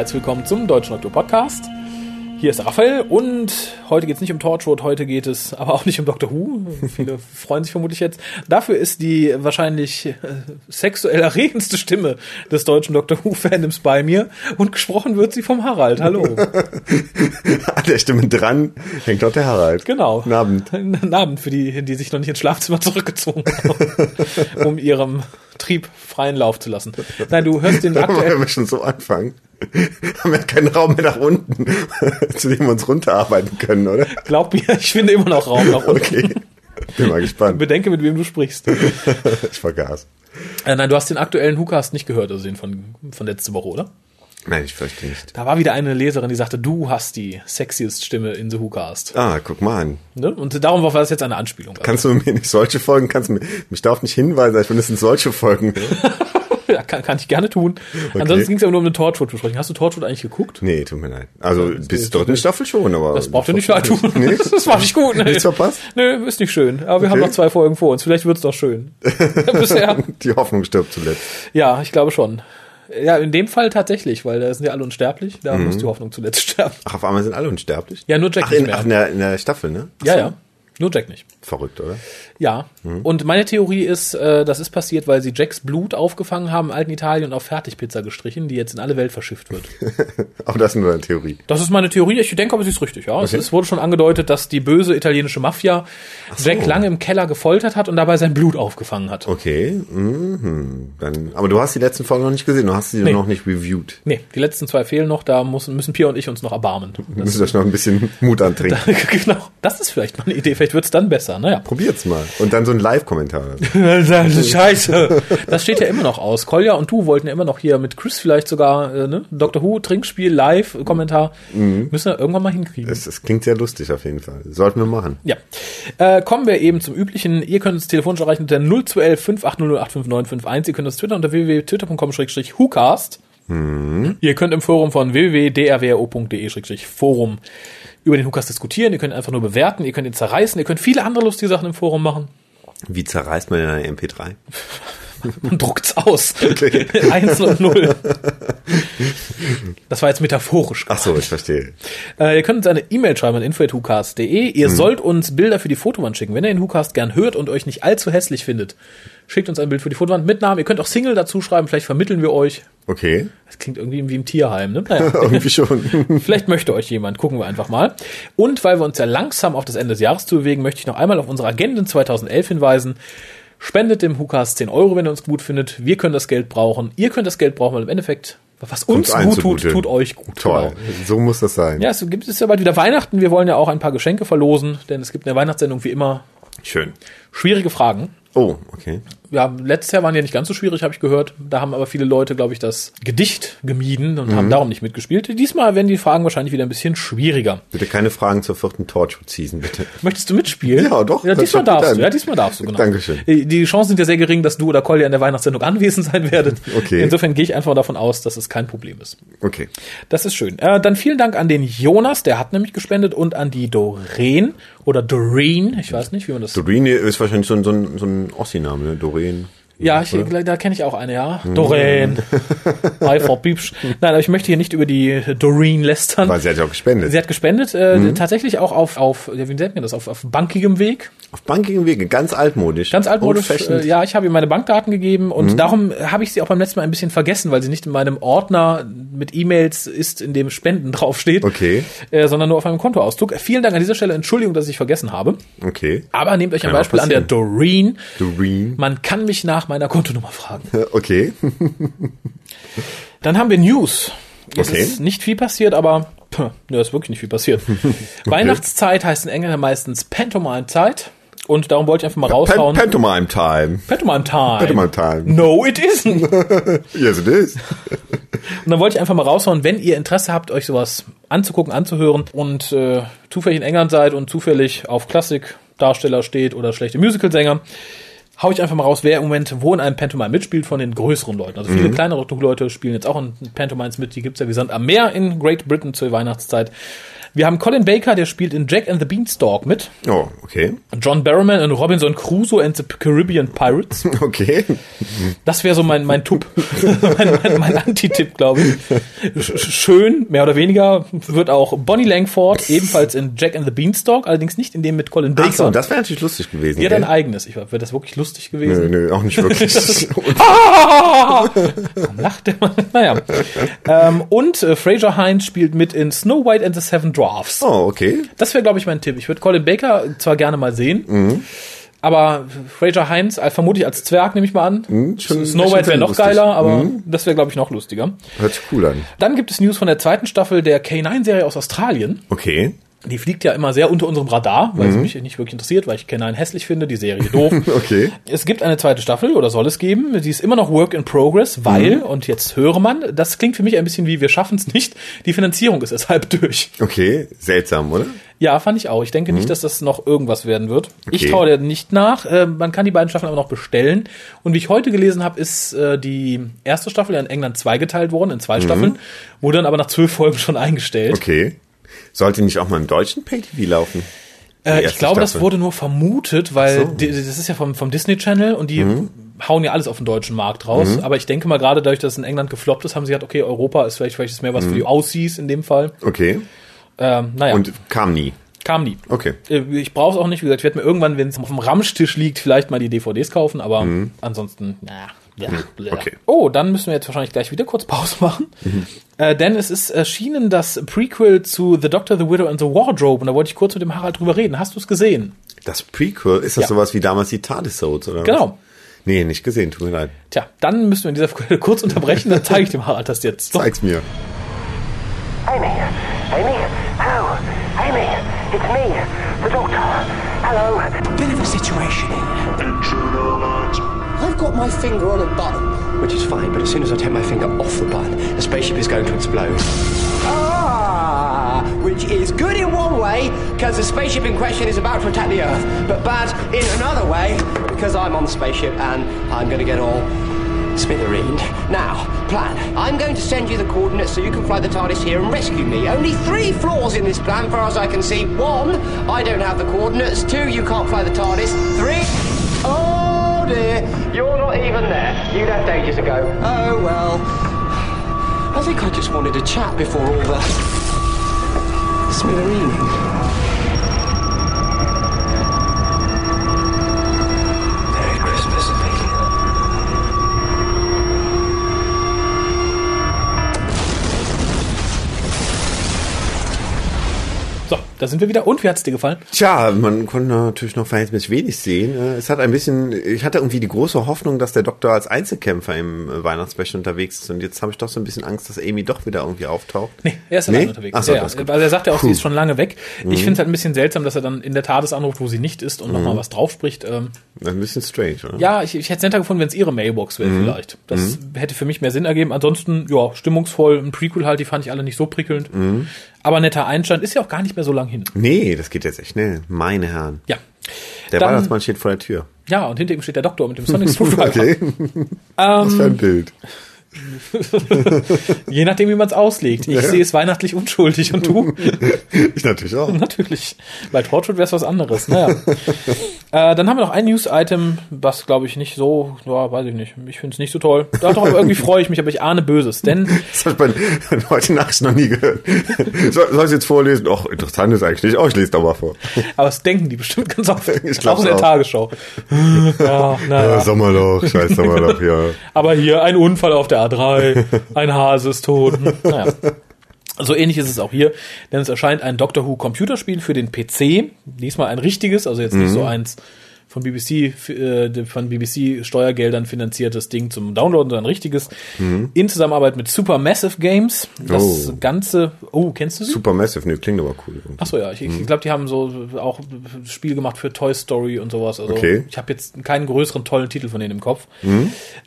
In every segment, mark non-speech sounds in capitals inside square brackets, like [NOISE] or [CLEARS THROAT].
Herzlich willkommen zum Deutschen Doktor Podcast. Hier ist Raphael und heute geht es nicht um Torchwood, heute geht es aber auch nicht um Doctor Who. Viele [LAUGHS] freuen sich vermutlich jetzt. Dafür ist die wahrscheinlich äh, sexuell erregendste Stimme des deutschen Doctor Who-Fandoms bei mir und gesprochen wird sie vom Harald. Hallo. [LAUGHS] An der Stimme dran hängt dort der Harald. Genau. Guten Abend. [LAUGHS] Guten Abend für die, die sich noch nicht ins Schlafzimmer zurückgezogen haben, um ihrem Trieb freien Lauf zu lassen. Nein, du hörst den aktuellen... Wenn wir schon so anfangen, [LAUGHS] haben wir keinen Raum mehr nach unten, [LAUGHS] zu dem wir uns runterarbeiten können, oder? Glaub mir, [LAUGHS] ich finde immer noch Raum nach unten. Okay. Bin mal gespannt. Bedenke, mit wem du sprichst. Ich vergaß. Äh, nein, du hast den aktuellen WhoCast nicht gehört, also den von, von letzte Woche, oder? Nein, ich fürchte nicht. Da war wieder eine Leserin, die sagte, du hast die sexiest Stimme in The WhoCast. Ah, guck mal an. Ne? Und darum war das jetzt eine Anspielung. Kannst du mir nicht solche Folgen, kannst du mir, mich darauf nicht hinweisen, ich finde, es sind solche Folgen. [LAUGHS] kann, kann ich gerne tun. Ansonsten ging es ja nur um eine Torchwood besprechen. Hast du Torchwood eigentlich geguckt? Nee, tut mir leid. Also bis dritten Staffel schon, aber. Das braucht ihr nicht leid tun. Nee? Das war nicht gut. Nee. Nichts verpasst? Nö, ist nicht schön. Aber wir Okay. haben noch zwei Folgen vor uns. Vielleicht wird's doch schön. [LAUGHS] Bisher. Die Hoffnung stirbt zuletzt. Ja, ich glaube schon. Ja, in dem Fall tatsächlich, weil da sind ja alle unsterblich. Da Mhm. muss die Hoffnung zuletzt [LAUGHS] sterben. Ach, auf einmal sind alle unsterblich? Ja, nur Jack Ach, nicht in, mehr. ach in, der, in der Staffel, ne? Ach Ja, so. ja. Nur Jack nicht. Verrückt, oder? Ja. Und meine Theorie ist, äh, das ist passiert, weil sie Jacks Blut aufgefangen haben, im alten Italien und auf Fertigpizza gestrichen, die jetzt in alle Welt verschifft wird. [LAUGHS] Aber das ist nur eine Theorie. Das ist meine Theorie. Ich denke aber, sie ist richtig. Ja, es, es wurde schon angedeutet, dass die böse italienische Mafia Jack lange im Keller gefoltert hat und dabei sein Blut aufgefangen hat. Okay, mhm. Dann, aber du hast die letzten Folgen noch nicht gesehen, du hast sie Nee. noch nicht reviewed. Nee, die letzten zwei fehlen noch. Da müssen, müssen Pia und ich uns noch erbarmen. Wir müssen euch noch ein bisschen Mut antrinken. [LAUGHS] genau. Das ist vielleicht mal eine Idee. Vielleicht wird's dann besser. Naja. Probiert's mal. Und dann so ein Live-Kommentar. [LAUGHS] Scheiße. Das steht ja immer noch aus. Kolja und du wollten ja immer noch hier mit Chris vielleicht sogar, äh, ne? Doctor Who, Trinkspiel, Live-Kommentar. Müssen wir irgendwann mal hinkriegen. Das, das klingt sehr lustig auf jeden Fall. Sollten wir machen. Ja. Äh, kommen wir eben zum üblichen. Ihr könnt uns telefonisch erreichen unter 0211 580 85951. Ihr könnt uns twittern unter www.twitter.com-whocast. Ihr könnt im Forum von www.drwo.de-forum über den Hukas diskutieren. Ihr könnt einfach nur bewerten. Ihr könnt ihn zerreißen. Ihr könnt viele andere lustige Sachen im Forum machen. Wie zerreißt man denn eine MP3? [LAUGHS] Man druckt's aus. Okay. Eins und null. Das war jetzt metaphorisch. Ach so, ich verstehe. Äh, ihr könnt uns eine E-Mail schreiben an info.hucast.de. Ihr sollt uns Bilder für die Fotowand schicken. Wenn ihr den Hucast gern hört und euch nicht allzu hässlich findet, schickt uns ein Bild für die Fotowand mit Namen. Ihr könnt auch Single dazu schreiben. Vielleicht vermitteln wir euch. Okay, Das klingt irgendwie wie im Tierheim, ne? Naja. [LAUGHS] irgendwie schon. [LAUGHS] Vielleicht möchte euch jemand. Gucken wir einfach mal. Und weil wir uns ja langsam auf das Ende des Jahres zu bewegen, möchte ich noch einmal auf unsere Agenden 2011 hinweisen. Spendet dem Hukas 10 Euro, wenn ihr uns gut findet. Wir können das Geld brauchen. Ihr könnt das Geld brauchen, weil im Endeffekt, was uns gut tut, tut euch gut. Toll. Genau. So muss das sein. Ja, es gibt es ja bald wieder Weihnachten. Wir wollen ja auch ein paar Geschenke verlosen, denn es gibt in der Weihnachtssendung wie immer Schön. schwierige Fragen. Oh, okay. Ja, letztes Jahr waren die ja nicht ganz so schwierig, habe ich gehört. Da haben aber viele Leute, glaube ich, das Gedicht gemieden und Mhm. haben darum nicht mitgespielt. Diesmal werden die Fragen wahrscheinlich wieder ein bisschen schwieriger. Bitte keine Fragen zur vierten Torchwood-Season, bitte. Möchtest du mitspielen? Ja, doch, Ja, diesmal darfst du. Ja, diesmal darfst du, genau. Dankeschön. Die die Chancen sind ja sehr gering, dass du oder Collier in der Weihnachtssendung anwesend sein werdet. [LAUGHS] Okay. Insofern gehe ich einfach davon aus, dass es kein Problem ist. Okay. Das ist schön. Äh, dann vielen Dank an den Jonas, der hat nämlich gespendet, und an die Doreen oder Doreen, ich weiß nicht, wie man das. Doreen ist wahrscheinlich so ein, so ein, so ein Ossi-Name, ne? Doreen. Queen. Ja, ich, da kenne ich auch eine, ja. Doreen. Hi, Frau Piepsch. Nein, aber ich möchte hier nicht über die Doreen lästern. Weil sie hat ja auch gespendet. Sie hat gespendet, äh, tatsächlich auch auf, auf, wie nennt man das, auf, auf bankigem Weg. Auf bankigem Wege, ganz altmodisch. Ganz altmodisch. Äh, ja, ich habe ihr meine Bankdaten gegeben und darum habe ich sie auch beim letzten Mal ein bisschen vergessen, weil sie nicht in meinem Ordner mit E-Mails ist, in dem Spenden [LAUGHS] draufsteht. Okay. Äh, sondern nur auf einem Kontoauszug. Vielen Dank an dieser Stelle. Entschuldigung, dass ich vergessen habe. Okay. Aber nehmt euch ein Kann auch Beispiel an der. Doreen. Doreen. Man kann mich nach meiner Kontonummer fragen. Okay. [LAUGHS] Dann haben wir News. Es Okay. ist nicht viel passiert, aber pff, ne, ist wirklich nicht viel passiert. [LAUGHS] Weihnachtszeit heißt in England meistens Pantomime-Zeit. Und darum wollte ich einfach mal raushauen. Pan Pantomime Time. Pantomime Time. Pantomime Time. No, it isn't. [LAUGHS] Yes, it is. Und dann wollte ich einfach mal raushauen, wenn ihr Interesse habt, euch sowas anzugucken, anzuhören und äh, zufällig in England seid und zufällig auf Klassikdarsteller steht oder schlechte Musicalsänger, hau ich einfach mal raus, wer im Moment wo in einem Pantomime mitspielt von den größeren Leuten. Also viele kleinere Leute spielen jetzt auch in Pantomimes mit, die gibt's ja wie Sand am Meer in Great Britain zur Weihnachtszeit. Wir haben Colin Baker, der spielt in Jack and the Beanstalk mit. Oh, okay. John Barrowman in Robinson Crusoe and the Caribbean Pirates. [LAUGHS] Okay. Das wäre so mein, mein Tup, [LAUGHS] mein, mein, mein Anti-Tipp, glaube ich. Sch- Schön, mehr oder weniger, wird auch Bonnie Langford, ebenfalls in Jack and the Beanstalk, allerdings nicht in dem mit Colin Baker. Ach so, das wäre natürlich lustig gewesen. Die hat gell? ein eigenes. Ich wäre das wirklich lustig Nö, gewesen. nö, auch nicht wirklich. [LAUGHS] Warum lacht der Mann? Naja. ähm, und äh, Fraser Hines spielt mit in Snow White and the Seven Dwarfs. oh, okay. Das wäre, glaube ich, mein Tipp. Ich würde Colin Baker zwar gerne mal sehen, Mhm. aber Fraser Hines, äh, vermutlich als Zwerg, nehme ich mal an. Mhm, schon- Snow White wäre noch lustig. geiler, aber Mhm. das wäre, glaube ich, noch lustiger. Hört sich cool an. Dann gibt es News von der zweiten Staffel der K9-Serie aus Australien. Okay. Die fliegt ja immer sehr unter unserem Radar, weil sie mich nicht wirklich interessiert, weil ich K9 hässlich finde, die Serie doof. [LAUGHS] Okay. Es gibt eine zweite Staffel oder soll es geben. Sie ist immer noch Work in Progress, weil, Mhm. und jetzt höre man, das klingt für mich ein bisschen wie wir schaffen es nicht. Die Finanzierung ist [LAUGHS] deshalb durch. Okay. Seltsam, oder? Ja, fand ich auch. Ich denke nicht, dass das noch irgendwas werden wird. Ich Mhm. Okay. traue der nicht nach. Äh, man kann die beiden Staffeln aber noch bestellen. Und wie ich heute gelesen habe, ist äh, die erste Staffel in England zweigeteilt worden, in zwei Staffeln, wurde dann aber nach zwölf Folgen schon eingestellt. Mhm. Okay. Sollte nicht auch mal im deutschen Pay-TV laufen? Äh, ich glaube, das Staffel. wurde nur vermutet, weil so. die, das ist ja vom, vom Disney Channel und die Mhm. hauen ja alles auf den deutschen Markt raus. Aber ich denke mal, gerade dadurch, dass es in England gefloppt ist, haben sie gesagt, okay, Europa ist vielleicht, vielleicht ist mehr was für die Aussies in dem Fall. Okay. Ähm, naja, Mhm. Und kam nie. kam nie. Okay. Äh, Ich brauche es auch nicht. Wie gesagt, ich werde mir irgendwann, wenn es auf dem Ramstisch liegt, vielleicht mal die DVDs kaufen, aber ansonsten, naja. Ja. Mhm. okay. Mhm. Oh, dann müssen wir jetzt wahrscheinlich gleich wieder kurz Pause machen. Äh, denn es ist erschienen das Prequel zu The Doctor, The Widow and the Wardrobe. Und da wollte ich kurz mit dem Harald drüber reden. Hast du es gesehen? Das Prequel, ist das Ja. sowas wie damals die TARDIS-Soaps, oder? was? Genau. Nee, nicht gesehen, tut mir leid. Tja, dann müssen wir in dieser Folge [LAUGHS] kurz unterbrechen, dann zeige ich dem Harald das jetzt. So. Zeig's mir. Amy? Amy? Hello? Amy? It's me, the doctor. Hello? Bit of a situation here. I've got my finger on a button. Which is fine, but as soon as I take my finger off the button, the spaceship is going to explode. Ah, which is good in one way, because the spaceship in question is about to attack the Earth, but bad in another way, because I'm on the spaceship and I'm going to get all smithereened. Now, plan. I'm going to send you the coordinates so you can fly the TARDIS here and rescue me. Only three flaws in this plan, far as I can see. One, I don't have the coordinates. Two, you can't fly the TARDIS. Three, dear, you're not even there. You left ages ago. Oh well. I think I just wanted to chat before all the smithereening. Da sind wir wieder. Und wie hat's dir gefallen? Tja, man konnte natürlich noch verhältnismäßig wenig sehen. Äh, Es hat ein bisschen, ich hatte irgendwie die große Hoffnung, dass der Doktor als Einzelkämpfer im äh, Weihnachtsspecial unterwegs ist. Und jetzt habe ich doch so ein bisschen Angst, dass Amy doch wieder irgendwie auftaucht. Nee, er ist Nee? allein unterwegs. Ach so, ja. Also er sagt ja auch, Puh. Mhm. sie ist schon lange weg. Ich finde es halt ein bisschen seltsam, dass er dann in der TARDIS anruft, wo sie nicht ist und nochmal was drauf spricht. Ähm, Ein bisschen strange, oder? ja, ich, ich hätte es netter gefunden, wenn es ihre Mailbox wäre Mhm. vielleicht. Das hätte für mich mehr Sinn ergeben. Ansonsten, ja, stimmungsvoll. Ein Prequel halt, die fand ich alle nicht so prickelnd. Aber netter Einstand ist ja auch gar nicht mehr so lang hin. Nee, das geht jetzt echt schnell. Meine Herren. Ja. Der Dann- Weihnachtsmann steht vor der Tür. Ja, und hinter ihm steht der Doktor mit dem Sonic Screwdriver. [LAUGHS] Okay. Was für ein Bild. [LAUGHS] Je nachdem, wie man es auslegt. Ich sehe es weihnachtlich unschuldig und du? [LAUGHS] Ich natürlich auch. Natürlich. Bei Torchwood wäre es was anderes. Naja. äh, dann haben wir noch ein News-Item, was glaube ich nicht so, ja, weiß ich nicht. Ich finde es nicht so toll. Doch, doch, irgendwie freue ich mich, aber ich ahne Böses. Denn [LAUGHS] Das habe ich bei heute Nacht noch nie gehört. Soll, soll ich jetzt vorlesen? Och, interessant ist eigentlich nicht. Oh, ich lese doch mal vor. Aber das denken die bestimmt ganz oft. Ich glaub's auch in der auch. Tagesschau. ja, naja. Ja, Sommerloch, scheiß Sommerloch, ja. Aber hier ein Unfall auf der A3, [LAUGHS] ein Hase ist tot. Naja. [LAUGHS] So ähnlich ist es auch hier, denn es erscheint ein Doctor Who Computerspiel für den PC. Diesmal ein richtiges, also jetzt Mhm. nicht so eins von BBC, äh, von BBC Steuergeldern finanziertes Ding zum Downloaden, sondern ein richtiges. In Zusammenarbeit mit Supermassive Games. Das Mhm. Oh. Ganze, oh, kennst du sie? Supermassive, ne, klingt aber cool. Achso, ja, ich, ich glaube, die haben so auch Spiel gemacht für Toy Story und sowas. Also Okay. Mhm. ich habe jetzt keinen größeren tollen Titel von denen im Kopf.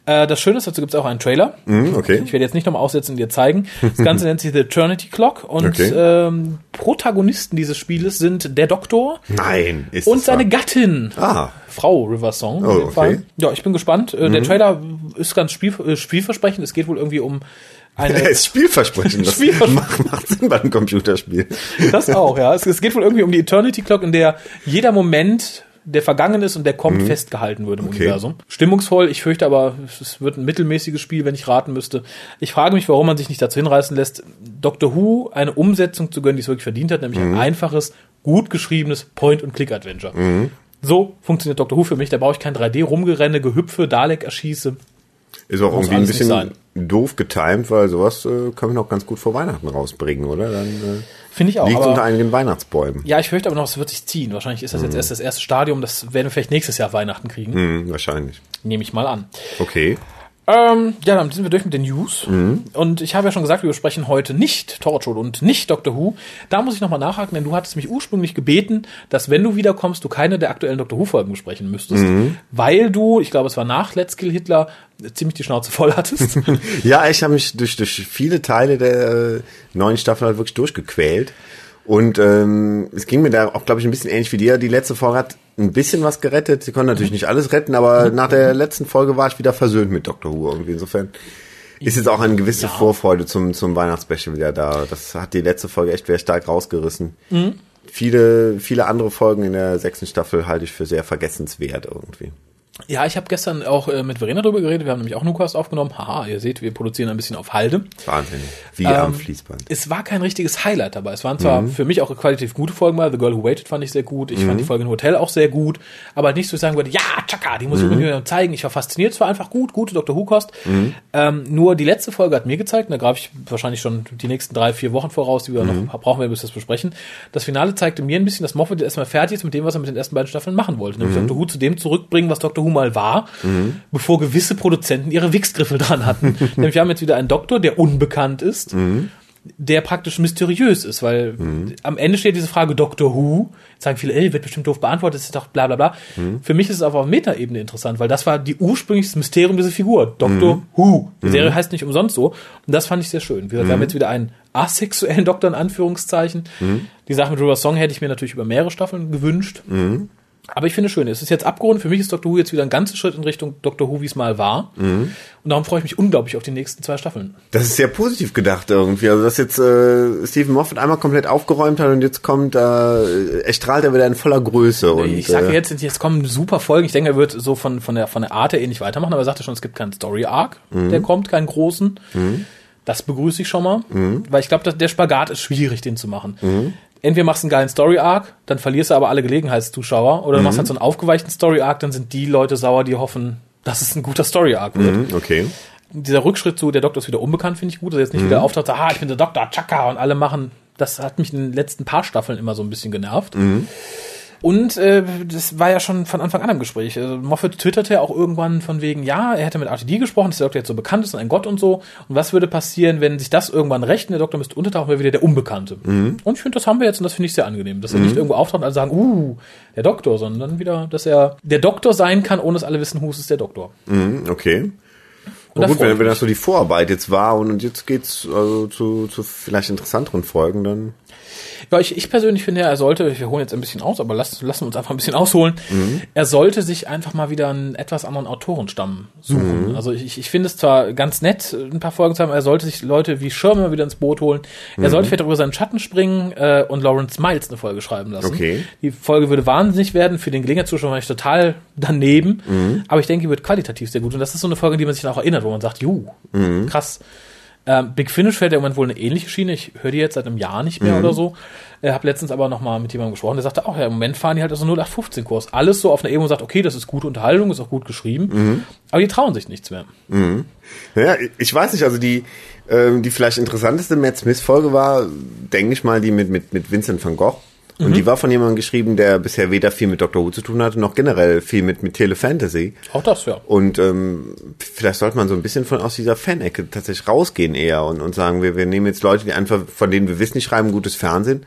Äh, das Schöne ist, dazu gibt es auch einen Trailer. Hm, okay. Ich werde jetzt nicht nochmal aussetzen und dir zeigen. Das Ganze [LAUGHS] nennt sich The Eternity Clock und Okay. ähm, Protagonisten dieses Spieles sind der Doktor Nein, ist und seine wahr? Gattin. Ah, Frau Riversong. Oh, in dem Fall. okay. Mhm. Ja, ich bin gespannt. Äh, Der Trailer ist ganz spiel, äh, spielversprechend. Es geht wohl irgendwie um eine [LAUGHS] Er ist Spielversprechen. Das Spielversprechen. Macht, macht Sinn bei einem Computerspiel. Das auch, ja. Es, es geht wohl irgendwie um die Eternity Clock, in der jeder Moment, der vergangen ist und der kommt, festgehalten wird im Universum. Stimmungsvoll, ich fürchte aber, es wird ein mittelmäßiges Spiel, wenn ich raten müsste. Ich frage mich, warum man sich nicht dazu hinreißen lässt, Doctor Who eine Umsetzung zu gönnen, die es wirklich verdient hat, nämlich ein einfaches, gut geschriebenes Point-and-Click-Adventure. So funktioniert Doctor Who für mich. Da brauche ich kein 3D-Rumgerenne, Gehüpfe, Dalek-Erschieße. Ist auch Muss irgendwie ein bisschen doof getimt, weil sowas äh, können wir noch ganz gut vor Weihnachten rausbringen, oder? Dann äh, Finde ich auch. liegt aber- unter einigen Weihnachtsbäumen. Ja, ich fürchte aber noch, es wird sich ziehen. Wahrscheinlich ist das jetzt erst das erste Stadium. Das werden wir vielleicht nächstes Jahr Weihnachten kriegen. Hm, wahrscheinlich. Nehme ich mal an. Okay. Ähm, ja, dann sind wir durch mit den News. Und ich habe ja schon gesagt, wir besprechen heute nicht Torchwood und nicht Doctor Who. Da muss ich nochmal nachhaken, denn du hattest mich ursprünglich gebeten, dass wenn du wiederkommst, du keine der aktuellen Doctor Who-Folgen besprechen müsstest, weil du, ich glaube, es war nach Let's Kill Hitler, ziemlich die Schnauze voll hattest. [LAUGHS] Ja, ich habe mich durch, durch viele Teile der äh, neuen Staffel halt wirklich durchgequält. Und ähm, es ging mir da auch, glaube ich, ein bisschen ähnlich wie dir. Die letzte Folge hat ein bisschen was gerettet. Sie konnten natürlich nicht alles retten, aber nach der letzten Folge war ich wieder versöhnt mit Dr. Who irgendwie. Insofern ist jetzt auch eine gewisse Vorfreude zum, zum Weihnachtsspecial wieder da. Das hat die letzte Folge echt sehr stark rausgerissen. Viele, viele andere Folgen in der sechsten Staffel halte ich für sehr vergessenswert irgendwie. Ja, ich habe gestern auch äh, mit Verena drüber geredet. Wir haben nämlich auch Nukast aufgenommen. Haha, ihr seht, wir produzieren ein bisschen auf Halde. Wahnsinn. Wie Ähm, am Fließband. Es war kein richtiges Highlight dabei. Es waren zwar für mich auch qualitativ gute Folgen mal. The Girl Who Waited fand ich sehr gut. Ich fand die Folge im Hotel auch sehr gut. Aber nicht so, sagen würde, ja, tschakka, die muss ich unbedingt zeigen. Ich war fasziniert. Es war einfach gut, gute Dr. Who-Kost. Ähm, nur die letzte Folge hat mir gezeigt, und da greife ich wahrscheinlich schon die nächsten drei, vier Wochen voraus, die wir noch brauchen, wir bis wir das besprechen. Das Finale zeigte mir ein bisschen, dass Moffat erstmal fertig ist mit dem, was er mit den ersten beiden Staffeln machen wollte. Nämlich Dr. Who zu dem zurückbringen, was Dr. Who mal war, bevor gewisse Produzenten ihre Wichsgriffel [LAUGHS] dran hatten. Nämlich wir haben jetzt wieder einen Doktor, der unbekannt ist der praktisch mysteriös ist, weil am Ende steht diese Frage Doctor Who. Jetzt sagen viele, ey, wird bestimmt doof beantwortet, ist doch bla bla bla. Für mich ist es aber auf Metaebene interessant, weil das war die ursprünglichste Mysterium dieser Figur. Doctor Who. Die Serie heißt nicht umsonst so. Und das fand ich sehr schön. Wir, wir haben jetzt wieder einen asexuellen Doktor in Anführungszeichen. Die Sache mit River Song hätte ich mir natürlich über mehrere Staffeln gewünscht. Aber ich finde es schön, es ist jetzt abgerundet. Für mich ist Doctor Who jetzt wieder ein ganzer Schritt in Richtung Doctor Who, wie es mal war. Und darum freue ich mich unglaublich auf die nächsten zwei Staffeln. Das ist sehr positiv gedacht irgendwie. Also dass jetzt äh, Stephen Moffat einmal komplett aufgeräumt hat und jetzt kommt, äh, er strahlt er wieder in voller Größe. Und, ich sage äh, jetzt, jetzt kommen super Folgen. Ich denke, er wird so von, von, der, von der Art her ähnlich weitermachen, aber er sagte schon, es gibt keinen Story-Arc, der kommt, keinen großen. Das begrüße ich schon mal, weil ich glaube, der Spagat ist schwierig, den zu machen. Entweder machst du einen geilen Story-Arc, dann verlierst du aber alle Gelegenheitszuschauer, oder du machst halt so einen aufgeweichten Story-Arc, dann sind die Leute sauer, die hoffen, dass es ein guter Story-Arc wird. hm, okay. Dieser Rückschritt zu, der Doktor ist wieder unbekannt, finde ich gut, dass er jetzt nicht wieder auftaucht, ah, ich bin der Doktor, tschakka, und alle machen, das hat mich in den letzten paar Staffeln immer so ein bisschen genervt. Und äh, das war ja schon von Anfang an im Gespräch. Also Moffat twitterte ja auch irgendwann von wegen, ja, er hätte mit RTD gesprochen, dass der Doktor jetzt so bekannt ist und ein Gott und so. Und was würde passieren, wenn sich das irgendwann rächt und der Doktor müsste untertauchen, wäre wieder der Unbekannte. Und ich finde, das haben wir jetzt und das finde ich sehr angenehm. Dass er nicht irgendwo auftaucht und alle sagen, uh, der Doktor, sondern wieder, dass er der Doktor sein kann, ohne dass alle wissen, Hus ist der Doktor. Hm, okay. Und da gut, wenn, wenn das so die Vorarbeit jetzt war und, und jetzt geht's also zu, zu vielleicht interessanteren Folgen, dann Ja, ich, ich persönlich finde, er sollte, wir holen jetzt ein bisschen aus, aber lass, lassen wir uns einfach ein bisschen ausholen. Mhm. Er sollte sich einfach mal wieder einen etwas anderen Autorenstamm suchen. Mhm. Also ich, ich finde es zwar ganz nett, ein paar Folgen zu haben, er sollte sich Leute wie mal wieder ins Boot holen. Mhm. Er sollte vielleicht über seinen Schatten springen äh, und Lawrence Miles eine Folge schreiben lassen. Okay. Die Folge würde wahnsinnig werden. Für den Gelegenheitszuschauer war ich total daneben. Mhm. Aber ich denke, die wird qualitativ sehr gut. Und das ist so eine Folge, die man sich dann auch erinnert, wo man sagt, juh, Mhm. krass. Ähm, Big Finish fährt ja im Moment wohl eine ähnliche Schiene. Ich höre die jetzt seit einem Jahr nicht Mhm. mehr oder so. Ich habe letztens aber noch mal mit jemandem gesprochen, der sagte auch, ja, im Moment fahren die halt also 0815-Kurs. Alles so auf einer Ebene, man sagt, okay, das ist gute Unterhaltung, ist auch gut geschrieben. Mhm. Aber die trauen sich nichts mehr. Ja, ich weiß nicht, also die, ähm, die vielleicht interessanteste Matt Smith-Folge war, denke ich mal, die mit, mit, mit Vincent van Gogh. Und Mhm. die war von jemandem geschrieben, der bisher weder viel mit Doctor Who zu tun hatte, noch generell viel mit, mit Telefantasy. Auch das, ja. Und ähm, vielleicht sollte man so ein bisschen von aus dieser Fan-Ecke tatsächlich rausgehen eher und, und sagen, wir, wir nehmen jetzt Leute, die einfach, von denen wir wissen, die schreiben gutes Fernsehen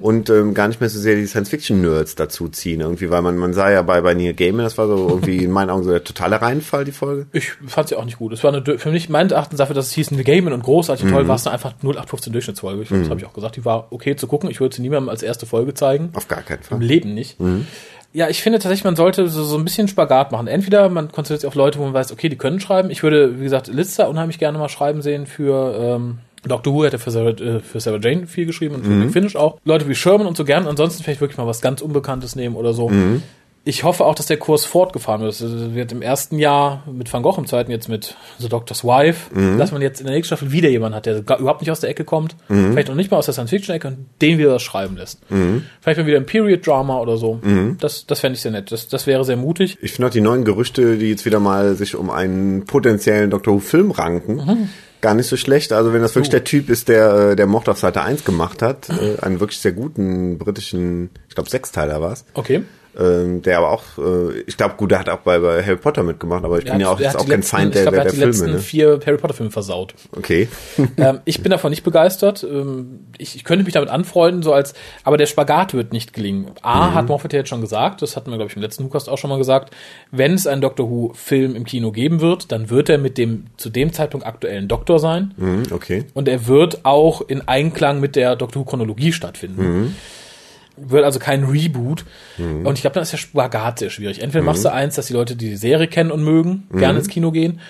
und ähm, gar nicht mehr so sehr die Science-Fiction-Nerds dazu ziehen. Irgendwie, weil man, man sah ja bei, bei Neil Gaiman, das war so irgendwie [LAUGHS] in meinen Augen so der totale Reinfall, die Folge. Ich fand sie auch nicht gut. Es war eine, für mich meines Erachtens dafür, dass es hieß, eine Game und großartig und toll, Mhm. war es einfach 0815 Durchschnittsfolge. Ich, Das habe ich auch gesagt. Die war okay zu gucken. Ich würde sie niemandem als erste Folge zeigen. Auf gar keinen Im Fall. Leben nicht. Ja, ich finde tatsächlich, man sollte so, so ein bisschen Spagat machen. Entweder man konzentriert sich auf Leute, wo man weiß, okay, die können schreiben. Ich würde, wie gesagt, Lister unheimlich gerne mal schreiben sehen für ähm, Doctor Who ja für Sarah, äh, für Sarah Jane viel geschrieben und für mhm. Finish auch. Leute wie Sherman und so gern. Ansonsten vielleicht wirklich mal was ganz Unbekanntes nehmen oder so. Mhm ich hoffe auch, dass der Kurs fortgefahren wird. Es wird im ersten Jahr mit Van Gogh im zweiten jetzt mit The Doctor's Wife, mhm. dass man jetzt in der nächsten Staffel wieder jemanden hat, der überhaupt nicht aus der Ecke kommt, mhm. vielleicht noch nicht mal aus der Science-Fiction-Ecke und den wieder das schreiben lässt. Mhm. Vielleicht mal wieder ein Period-Drama oder so. Mhm. Das, das fände ich sehr nett. Das, das wäre sehr mutig. Ich finde auch die neuen Gerüchte, die jetzt wieder mal sich um einen potenziellen Doctor Who-Film ranken, mhm. gar nicht so schlecht. Also wenn das wirklich der Typ ist, der, äh, der Mord auf Seite 1 gemacht hat, äh, einen wirklich sehr guten britischen, ich glaube Sechsteiler war es. Okay ähm, der aber auch, äh, ich glaube, gut, der hat auch bei, bei Harry Potter mitgemacht, aber ich er bin hat, ja auch, jetzt auch kein letzten, Feind der, glaub, der, der Filme. Ich er hat die letzten ne? vier Harry Potter Filme versaut. Okay. [LAUGHS] ähm, ich bin davon nicht begeistert. Ähm, ich, ich könnte mich damit anfreunden, so als, aber der Spagat wird nicht gelingen. A, mhm. hat Moffat ja jetzt schon gesagt, das hatten wir, glaube ich, im letzten Hookast auch schon mal gesagt, wenn es einen Doctor Who-Film im Kino geben wird, dann wird er mit dem zu dem Zeitpunkt aktuellen Doktor sein. Mhm, okay. Und er wird auch in Einklang mit der Doctor Who-Chronologie stattfinden. Mhm wird also kein Reboot. Mhm. Und ich glaube, dann ist der Spagat sehr schwierig. Entweder mhm. machst du eins, dass die Leute die Serie kennen und mögen, mhm. gerne ins Kino gehen.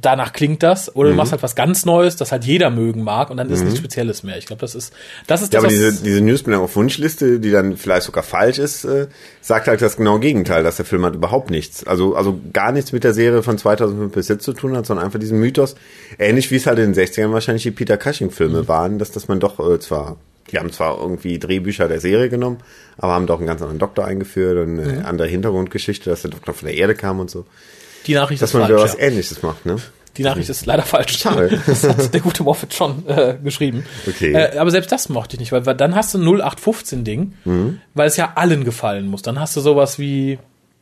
Danach klingt das. Oder du mhm. machst halt was ganz Neues, das halt jeder mögen mag und dann ist mhm. nichts Spezielles mehr. Ich glaube, das ist, das ist das. Ja, aber diese, diese Newsmeldung auf Wunschliste, die dann vielleicht sogar falsch ist, äh, sagt halt das genaue Gegenteil, dass der Film hat überhaupt nichts. Also, also gar nichts mit der Serie von 2005 bis jetzt zu tun hat, sondern einfach diesen Mythos. Ähnlich wie es halt in den 60ern wahrscheinlich die Peter Cushing Filme mhm. waren, dass, dass man doch äh, zwar die haben zwar irgendwie Drehbücher der Serie genommen, aber haben doch einen ganz anderen Doktor eingeführt und eine mhm. andere Hintergrundgeschichte, dass der Doktor von der Erde kam und so. Die Nachricht dass ist falsch. Dass man was ja. Ähnliches macht, ne? Die Nachricht ist leider falsch. Schade. [LAUGHS] Das hat der gute Moffat schon äh, geschrieben. Okay. Äh, aber selbst das mochte ich nicht, weil, weil dann hast du ein 0815-Ding, mhm. weil es ja allen gefallen muss. Dann hast du sowas wie,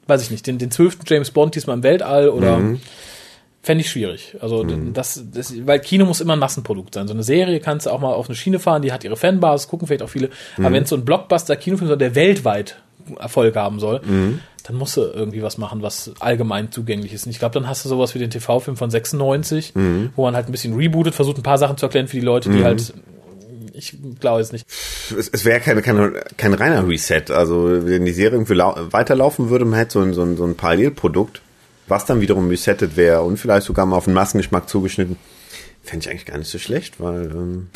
weiß ich nicht, den, den 12. James Bond diesmal im Weltall oder mhm. Fände ich schwierig. Also mhm. das, das, weil Kino muss immer ein Massenprodukt sein. So eine Serie kannst du auch mal auf eine Schiene fahren, die hat ihre Fanbasis, gucken vielleicht auch viele. Mhm. Aber wenn es so ein Blockbuster-Kinofilm soll, der weltweit Erfolg haben soll, mhm. dann musst du irgendwie was machen, was allgemein zugänglich ist. Und ich glaube, dann hast du sowas wie den TV-Film von 96, mhm. wo man halt ein bisschen rebootet, versucht ein paar Sachen zu erklären für die Leute, die mhm. halt ich glaube es nicht. Es, es wäre keine, keine, kein reiner Reset. Also wenn die Serie irgendwie weiterlaufen würde, man hätte so ein, so ein, so ein Parallelprodukt was dann wiederum resettet wäre und vielleicht sogar mal auf den Massengeschmack zugeschnitten, fände ich eigentlich gar nicht so schlecht, weil ähm,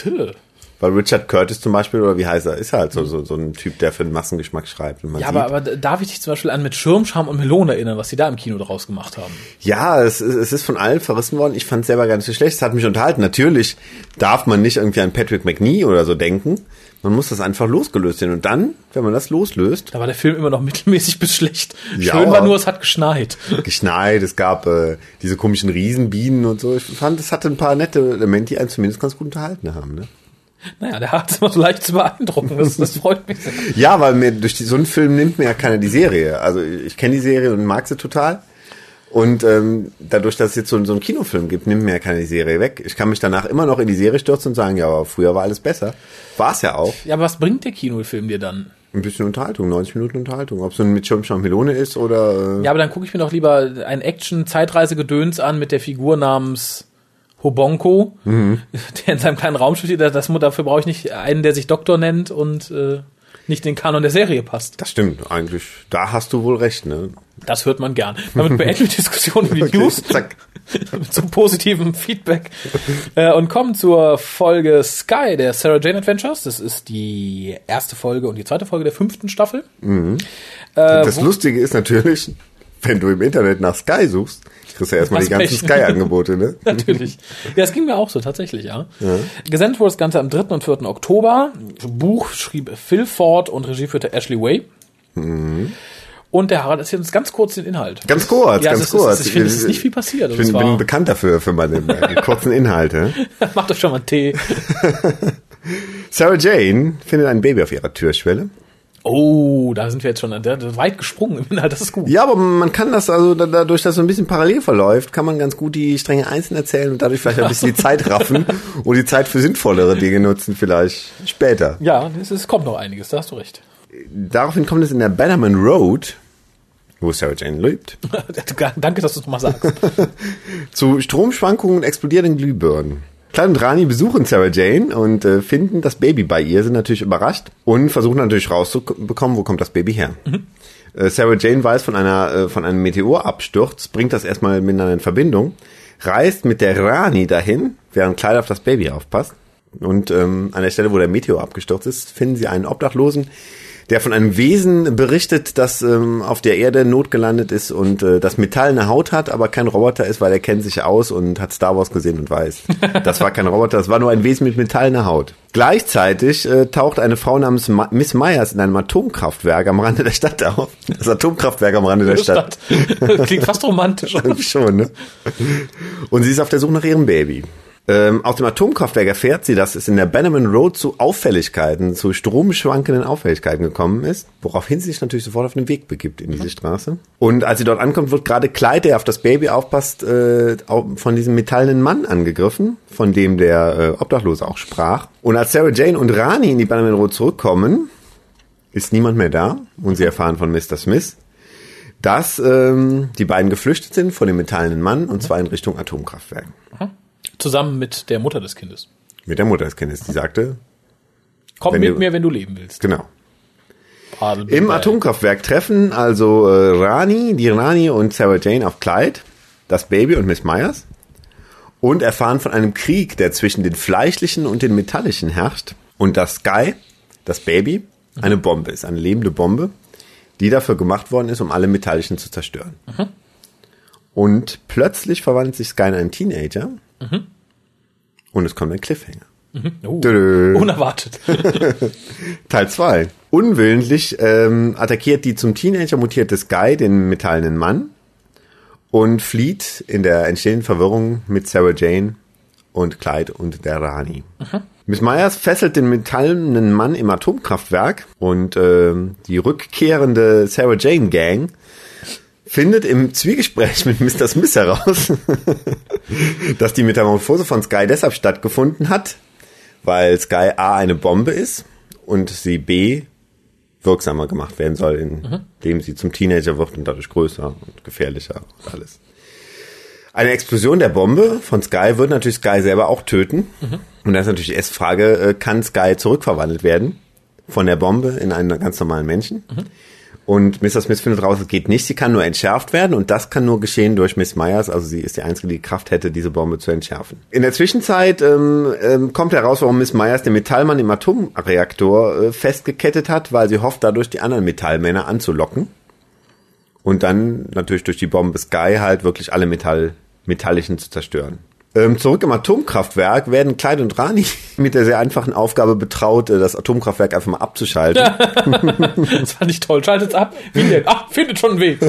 weil Richard Curtis zum Beispiel, oder wie heißt er, ist halt so, so, so ein Typ, der für den Massengeschmack schreibt. ja, aber, aber darf ich dich zum Beispiel an mit Schirmscham und Melone erinnern, was sie da im Kino draus gemacht haben? Ja, es, es ist von allen verrissen worden. Ich fand es selber gar nicht so schlecht. Es hat mich unterhalten. Natürlich darf man nicht irgendwie an Patrick McNee oder so denken. Man muss das einfach losgelöst sehen. Und dann, wenn man das loslöst. Da war der Film immer noch [LAUGHS] mittelmäßig bis schlecht. Ja, Schön war nur, es hat geschneit. [LAUGHS] Geschneit, es gab äh, diese komischen Riesenbienen und so. Ich fand, es hatte ein paar nette Elemente, die einen zumindest ganz gut unterhalten haben. Ne? Naja, der hat es immer so leicht zu beeindrucken. Das, das freut mich sehr. ja, weil mir durch die, so einen Film nimmt mir ja keiner die Serie. Also ich kenne die Serie und mag sie total. Und ähm, dadurch, dass es jetzt so, so einen Kinofilm gibt, nimmt mir ja keine Serie weg. Ich kann mich danach immer noch in die Serie stürzen und sagen, ja, aber früher war alles besser. War es ja auch. Ja, aber was bringt der Kinofilm dir dann? Ein bisschen Unterhaltung, 90 Minuten Unterhaltung. Ob es nun mit Melone ist oder... Äh ja, aber dann gucke ich mir doch lieber ein Action-Zeitreise-Gedöns an mit der Figur namens Hobonko, mhm. [LAUGHS] der in seinem kleinen Raumschiff steht. Das, dafür brauche ich nicht einen, der sich Doktor nennt und... Äh nicht den Kanon der Serie passt. Das stimmt, eigentlich. Da hast du wohl recht, ne? Das hört man gern. Damit beenden wir die Diskussion über die [LAUGHS] News. Zack. [LAUGHS] zum positiven Feedback. Äh, und kommen zur Folge Sky der Sarah Jane Adventures. Das ist die erste Folge und die zweite Folge der fünften Staffel. Mhm. Äh, das Lustige ist natürlich, wenn du im Internet nach Sky suchst, kriegst du ja erstmal die ganzen Sky-Angebote, ne? [LAUGHS] Natürlich. Ja, es ging mir auch so, tatsächlich, ja. ja. Gesendet wurde das Ganze am 3. und 4. Oktober. Buch schrieb Phil Ford und Regie führte Ashley Way. Mhm. Und der Harald erzählt uns ganz kurz den Inhalt. Ganz kurz, ja, ganz kurz. Ist, ich finde, es ist nicht viel passiert. Ich bin, bin bekannt dafür, für meine kurzen Inhalte. [LAUGHS] Macht doch schon mal einen Tee. [LAUGHS] Sarah Jane findet ein Baby auf ihrer Türschwelle. Oh, da sind wir jetzt schon weit gesprungen [LAUGHS] im Inhalt, das ist gut. Ja, aber man kann das, also dadurch, dass so ein bisschen parallel verläuft, kann man ganz gut die Stränge einzeln erzählen und dadurch vielleicht ein bisschen die Zeit raffen [LAUGHS] und die Zeit für sinnvollere Dinge nutzen vielleicht später. Ja, es, es kommt noch einiges, da hast du recht. Daraufhin kommt es in der Bannerman Road, wo Sarah Jane lebt. [LAUGHS] Danke, dass du es nochmal sagst. zu Stromschwankungen und explodierenden Glühbirnen. Klein und Rani besuchen Sarah Jane und äh, finden das Baby bei ihr, sind natürlich überrascht und versuchen natürlich rauszubekommen, wo kommt das Baby her. Mhm. Äh, Sarah Jane weiß von einer äh, von einem Meteorabsturz, bringt das erstmal miteinander in Verbindung, reist mit der Rani dahin, während Clyde auf das Baby aufpasst. Und ähm, an der Stelle, wo der Meteor abgestürzt ist, finden sie einen Obdachlosen, der von einem Wesen berichtet, das ähm, auf der Erde notgelandet ist und äh, das metallene Haut hat, aber kein Roboter ist, weil er kennt sich aus und hat Star Wars gesehen und weiß. [LAUGHS] Das war kein Roboter, das war nur ein Wesen mit metallener Haut. Gleichzeitig äh, taucht eine Frau namens Ma Miss Myers in einem Atomkraftwerk am Rande der Stadt auf. Das Atomkraftwerk am Rande der Stadt. Stadt. [LAUGHS] Klingt fast romantisch. [LAUGHS] Schon, ne? Und sie ist auf der Suche nach ihrem Baby. Ähm, aus dem Atomkraftwerk erfährt sie, dass es in der Bannerman Road zu Auffälligkeiten, zu stromschwankenden Auffälligkeiten gekommen ist, woraufhin sie sich natürlich sofort auf den Weg begibt in diese Straße. Und als sie dort ankommt, wird gerade Clyde, der auf das Baby aufpasst, äh, von diesem metallenen Mann angegriffen, von dem der äh, Obdachlose auch sprach. Und als Sarah Jane und Rani in die Bannerman Road zurückkommen, ist niemand mehr da und sie erfahren von Mr. Smith, dass ähm, die beiden geflüchtet sind von dem metallenen Mann und zwar in Richtung Atomkraftwerk. Zusammen mit der Mutter des Kindes. Mit der Mutter des Kindes, die sagte, Komm mit du- mir, wenn du leben willst. genau. Adel Im. Atomkraftwerk treffen also äh, Rani, die Rani und Sarah Jane auf Clyde, das Baby und Miss Myers und erfahren von einem Krieg, der zwischen den fleischlichen und den metallischen herrscht und dass Sky, das Baby, eine Bombe ist, eine lebende Bombe, die dafür gemacht worden ist, um alle metallischen zu zerstören. Und plötzlich verwandelt sich Sky in einen Teenager und es kommt ein Cliffhanger. Oh, Dö. unerwartet. [LAUGHS] [LAUGHS] Teil 2. Unwillentlich ähm, attackiert die zum Teenager mutierte Sky den metallenen Mann und flieht in der entstehenden Verwirrung mit Sarah Jane und Clyde und der Rani. Miss Myers fesselt den metallenen Mann im Atomkraftwerk und ähm, die rückkehrende Sarah Jane Gang findet im Zwiegespräch mit Mr. Smith heraus, [LAUGHS] dass die Metamorphose von Sky deshalb stattgefunden hat, weil Sky A eine Bombe ist und sie B wirksamer gemacht werden soll, indem sie zum Teenager wird und dadurch größer und gefährlicher und alles. Eine Explosion der Bombe von Sky wird natürlich Sky selber auch töten. Und da ist natürlich die erste Frage, äh, kann Sky zurückverwandelt werden von der Bombe in einen ganz normalen Menschen? Und Mr. Smith findet raus, es geht nicht, sie kann nur entschärft werden und das kann nur geschehen durch Miss Myers, also sie ist die Einzige, die Kraft hätte, diese Bombe zu entschärfen. In der Zwischenzeit ähm, ähm, kommt heraus, warum Miss Myers den Metallmann im Atomreaktor äh, festgekettet hat, weil sie hofft, dadurch die anderen Metallmänner anzulocken. Und dann natürlich durch die Bombe Sky halt wirklich alle Metall, Metallischen zu zerstören. Ähm, zurück im Atomkraftwerk werden Clyde und Rani [LAUGHS] mit der sehr einfachen Aufgabe betraut, äh, das Atomkraftwerk einfach mal abzuschalten. [LAUGHS] Das fand ich toll. Schaltet's ab. Wie denn? Ach, findet schon einen Weg.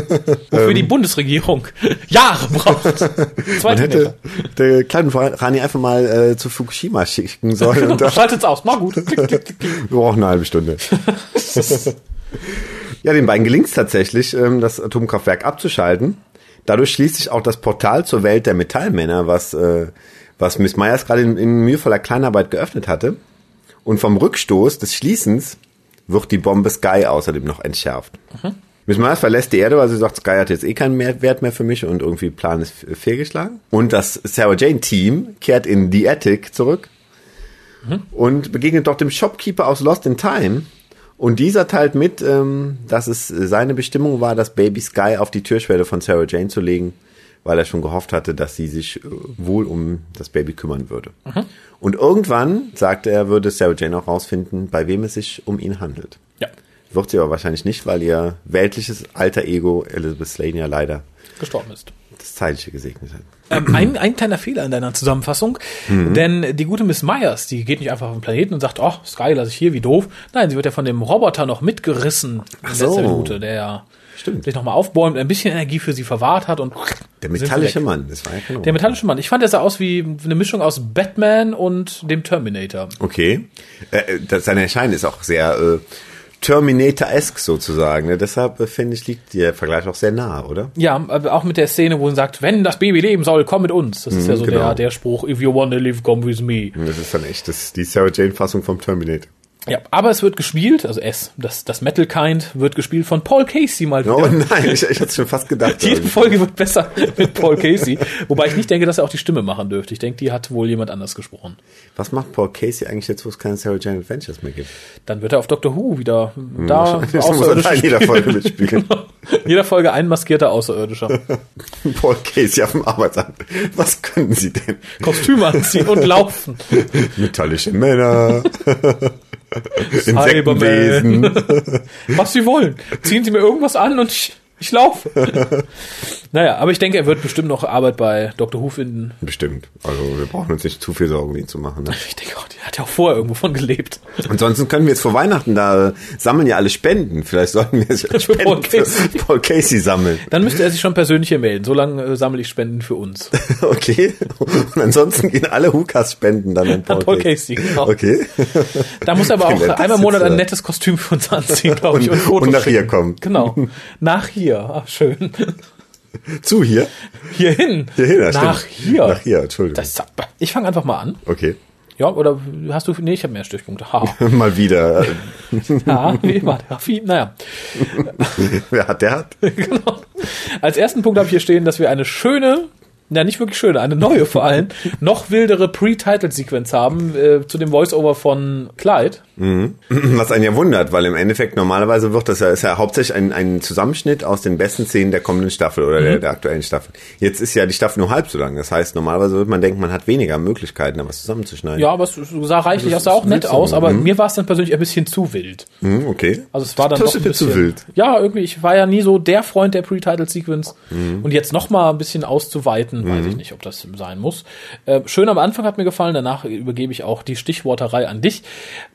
Wofür die Bundesregierung Jahre braucht. [LAUGHS] Zwei Man hätte der kleinen Rani einfach mal äh, zu Fukushima schicken sollen. und da, Schaltet's aus. Mal gut. Wir brauchen eine halbe Stunde. ja, den beiden gelingt es tatsächlich, ähm, das Atomkraftwerk abzuschalten. Dadurch schließt sich auch das Portal zur Welt der Metallmänner, was, äh, was Miss Myers gerade in, in mühevoller Kleinarbeit geöffnet hatte. Und vom Rückstoß des Schließens wird die Bombe Sky außerdem noch entschärft. Miss Myers verlässt die Erde, weil sie sagt, Sky hat jetzt eh keinen Wert mehr für mich und irgendwie Plan ist fehlgeschlagen. Und das Sarah Jane Team kehrt in The Attic zurück und begegnet dort dem Shopkeeper aus Lost in Time. Und dieser teilt mit, ähm, dass es seine Bestimmung war, das Baby Sky auf die Türschwelle von Sarah Jane zu legen, weil er schon gehofft hatte, dass sie sich äh, wohl um das Baby kümmern würde. Und irgendwann, sagte er, würde Sarah Jane auch rausfinden, bei wem es sich um ihn handelt. Ja, Wird sie aber wahrscheinlich nicht, weil ihr weltliches alter Ego Elizabeth Slane ja leider gestorben ist. Das Zeitliche gesegnet hat. Ähm, ein, ein kleiner Fehler in deiner Zusammenfassung, denn die gute Miss Myers, die geht nicht einfach auf den Planeten und sagt, oh, Sky lasse ich hier, wie doof. Nein, sie wird ja von dem Roboter noch mitgerissen in so. Minute, der ja Stimmt. sich nochmal aufbäumt, ein bisschen Energie für sie verwahrt hat und Der metallische. Mann, das war ja kein Der metallische Mann. Ich fand, der sah aus wie eine Mischung aus Batman und dem Terminator. Okay. Äh, das, sein Erscheinen ist auch sehr äh, Terminator-esque sozusagen. Ne? Deshalb äh, finde ich, liegt der Vergleich auch sehr nah, oder? Ja, auch mit der Szene, wo sie sagt, wenn das Baby leben soll, komm mit uns. Das ist ja so genau. der, der Spruch, if you wanna live, come with me. Und Das ist dann echt das, die Sarah Jane-Fassung vom Terminator. Ja, aber es wird gespielt, also S, das, das Metal Kind wird gespielt von Paul Casey mal wieder. Oh nein, ich, ich hatte schon fast gedacht. Jede Folge wird besser [LAUGHS] mit Paul Casey. Wobei ich nicht denke, dass er auch die Stimme machen dürfte. Ich denke, die hat wohl jemand anders gesprochen. Was macht Paul Casey eigentlich jetzt, wo es keine Sarah Jane Adventures mehr gibt? Dann wird er auf Doctor Who wieder da Jetzt muss er da in jeder Folge mitspielen. In [LAUGHS] jeder Folge ein maskierter Außerirdischer. [LAUGHS] Paul Casey auf dem Arbeitsamt. Was können Sie denn? Kostüm anziehen und laufen. Metallische Männer. Cyberman. [LAUGHS] Was Sie wollen. Ziehen Sie mir irgendwas an und ich, ich laufe. [LAUGHS] naja, aber ich denke, er wird bestimmt noch Arbeit bei Dr. Who finden. Bestimmt. Also wir brauchen uns nicht zu viel Sorgen, ihn zu machen. Ne? [LAUGHS] Ich denke auch, der hat ja auch vorher irgendwo von gelebt. Ansonsten können wir jetzt vor Weihnachten, da sammeln ja alle Spenden. Vielleicht sollten wir [LAUGHS] Spenden Paul Casey. für Paul Casey sammeln. Dann müsste er sich schon persönlich hier melden. So lange äh, sammle ich Spenden für uns. [LAUGHS] Okay. Und ansonsten gehen alle Hukas-Spenden dann an Paul, Paul Casey, genau. Okay. Da muss er aber auch einmal im Monat jetzt, ein nettes Kostüm für uns anziehen, glaube ich. Und- Fotos und nach hier kommen. Genau. Nach hier. Ach, schön. [LAUGHS] Zu hier? Hierhin. Hierhin, ja, Nach stimmt. hier. Nach hier, Entschuldigung. Das, ich fange einfach mal an. okay. Ja, oder hast du, nee, ich habe mehr Stichpunkte. Ha. [LAUGHS] Mal wieder. [LAUGHS] Ja, wie immer. Naja. Wer hat, der hat. genau. Als ersten Punkt habe ich hier stehen, dass wir eine schöne, ja nicht wirklich schöne, eine neue vor allem, [LAUGHS] noch wildere Pre-Title-Sequenz haben äh, zu dem Voice-Over von Clyde. [CLEARS THROAT] Was einen ja wundert, weil im Endeffekt normalerweise wird das ja, ist ja hauptsächlich ein, ein Zusammenschnitt aus den besten Szenen der kommenden Staffel oder Mhm. der, der aktuellen Staffel. Jetzt ist ja die Staffel nur halb so lang. Das heißt, normalerweise wird man denken, man hat weniger Möglichkeiten, da was zusammenzuschneiden. Ja, aber es sah reichlich Das sah auch nett aus, aber mhm. mir war es dann persönlich ein bisschen zu wild. Hm, okay. Also es war dann das doch ein mir zu bisschen, wild. Ja, irgendwie, ich war ja nie so der Freund der Pre-Title-Sequence. Mhm. Und jetzt noch mal ein bisschen auszuweiten, weiß ich nicht, ob das sein muss. Äh, schön am Anfang hat mir gefallen, danach übergebe ich auch die Stichworterei an dich,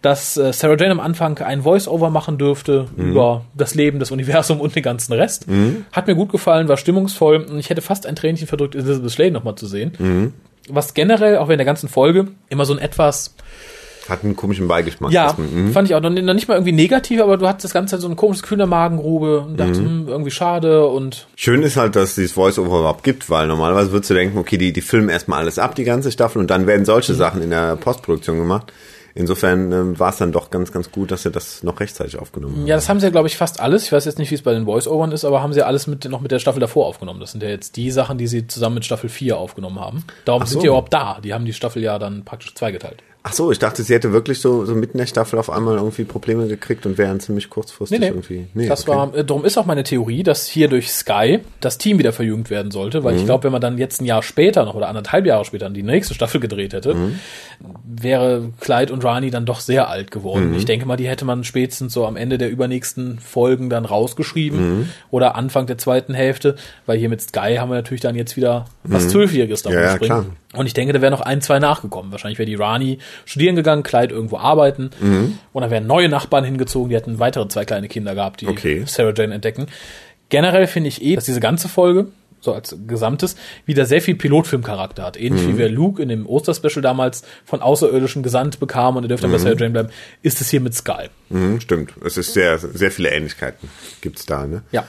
dass äh, Sarah Jane am Anfang ein Voice-Over machen dürfte Mhm. über das Leben, das Universum und den ganzen Rest. Hat mir gut gefallen, war stimmungsvoll. Und Ich hätte fast ein Tränchen verdrückt, Elizabeth Slade noch mal zu sehen. Mhm. Was generell, auch in der ganzen Folge, immer so ein etwas Hat einen komischen Beigeschmack. ja, man- hm. fand ich auch noch, noch nicht mal irgendwie negativ, aber du hattest das Ganze so ein komisches der Magengrube und dachte, hm, irgendwie schade und Schön ist halt, dass es dieses Voice-Over überhaupt gibt, weil normalerweise würdest du denken, okay, die, die filmen erstmal alles ab, die ganze Staffel, und dann werden solche Mhm. Sachen in der Postproduktion gemacht. Insofern ähm, war es dann doch ganz, ganz gut, dass sie das noch rechtzeitig aufgenommen haben. ja, das haben sie ja, glaube ich, fast alles. Ich weiß jetzt nicht, wie es bei den Voice-Overn ist, aber haben sie ja alles mit, noch mit der Staffel davor aufgenommen. Das sind ja jetzt die Sachen, die sie zusammen mit Staffel 4 aufgenommen haben. Darum so. sind die überhaupt da. Die haben die Staffel ja dann praktisch zweigeteilt. Ach so, ich dachte, sie hätte wirklich so, so mitten in der Staffel auf einmal irgendwie Probleme gekriegt und wären ziemlich kurzfristig irgendwie. das okay. war, äh, darum ist auch meine Theorie, dass hier durch Sky das Team wieder verjüngt werden sollte, Mhm. weil ich glaube, wenn man dann jetzt ein Jahr später noch oder anderthalb Jahre später die nächste Staffel gedreht hätte, Mhm. wäre Clyde und Rani dann doch sehr alt Mhm. geworden. Ich denke mal, die hätte man spätestens so am Ende der übernächsten Folgen dann rausgeschrieben Mhm. oder Anfang der zweiten Hälfte, weil hier mit Sky haben wir natürlich dann jetzt wieder was Zwölfjähriges davon Mhm. Ja, ja, springen. klar. Und ich denke, da wäre noch ein, zwei nachgekommen. Wahrscheinlich wäre die Rani studieren gegangen, Clyde irgendwo arbeiten. Mhm. Und dann wären neue Nachbarn hingezogen, die hätten weitere zwei kleine Kinder gehabt, die Okay. Sarah Jane entdecken. Generell finde ich eh, dass diese ganze Folge, so als Gesamtes, wieder sehr viel Pilotfilmcharakter hat. Ähnlich Mhm. wie wir Luke in dem Osterspecial damals von Außerirdischen gesandt bekamen und er dürfte dann bei Sarah Jane bleiben, ist es hier mit Sky. Mhm, stimmt. Es ist sehr, sehr viele Ähnlichkeiten gibt's da, ne? Ja.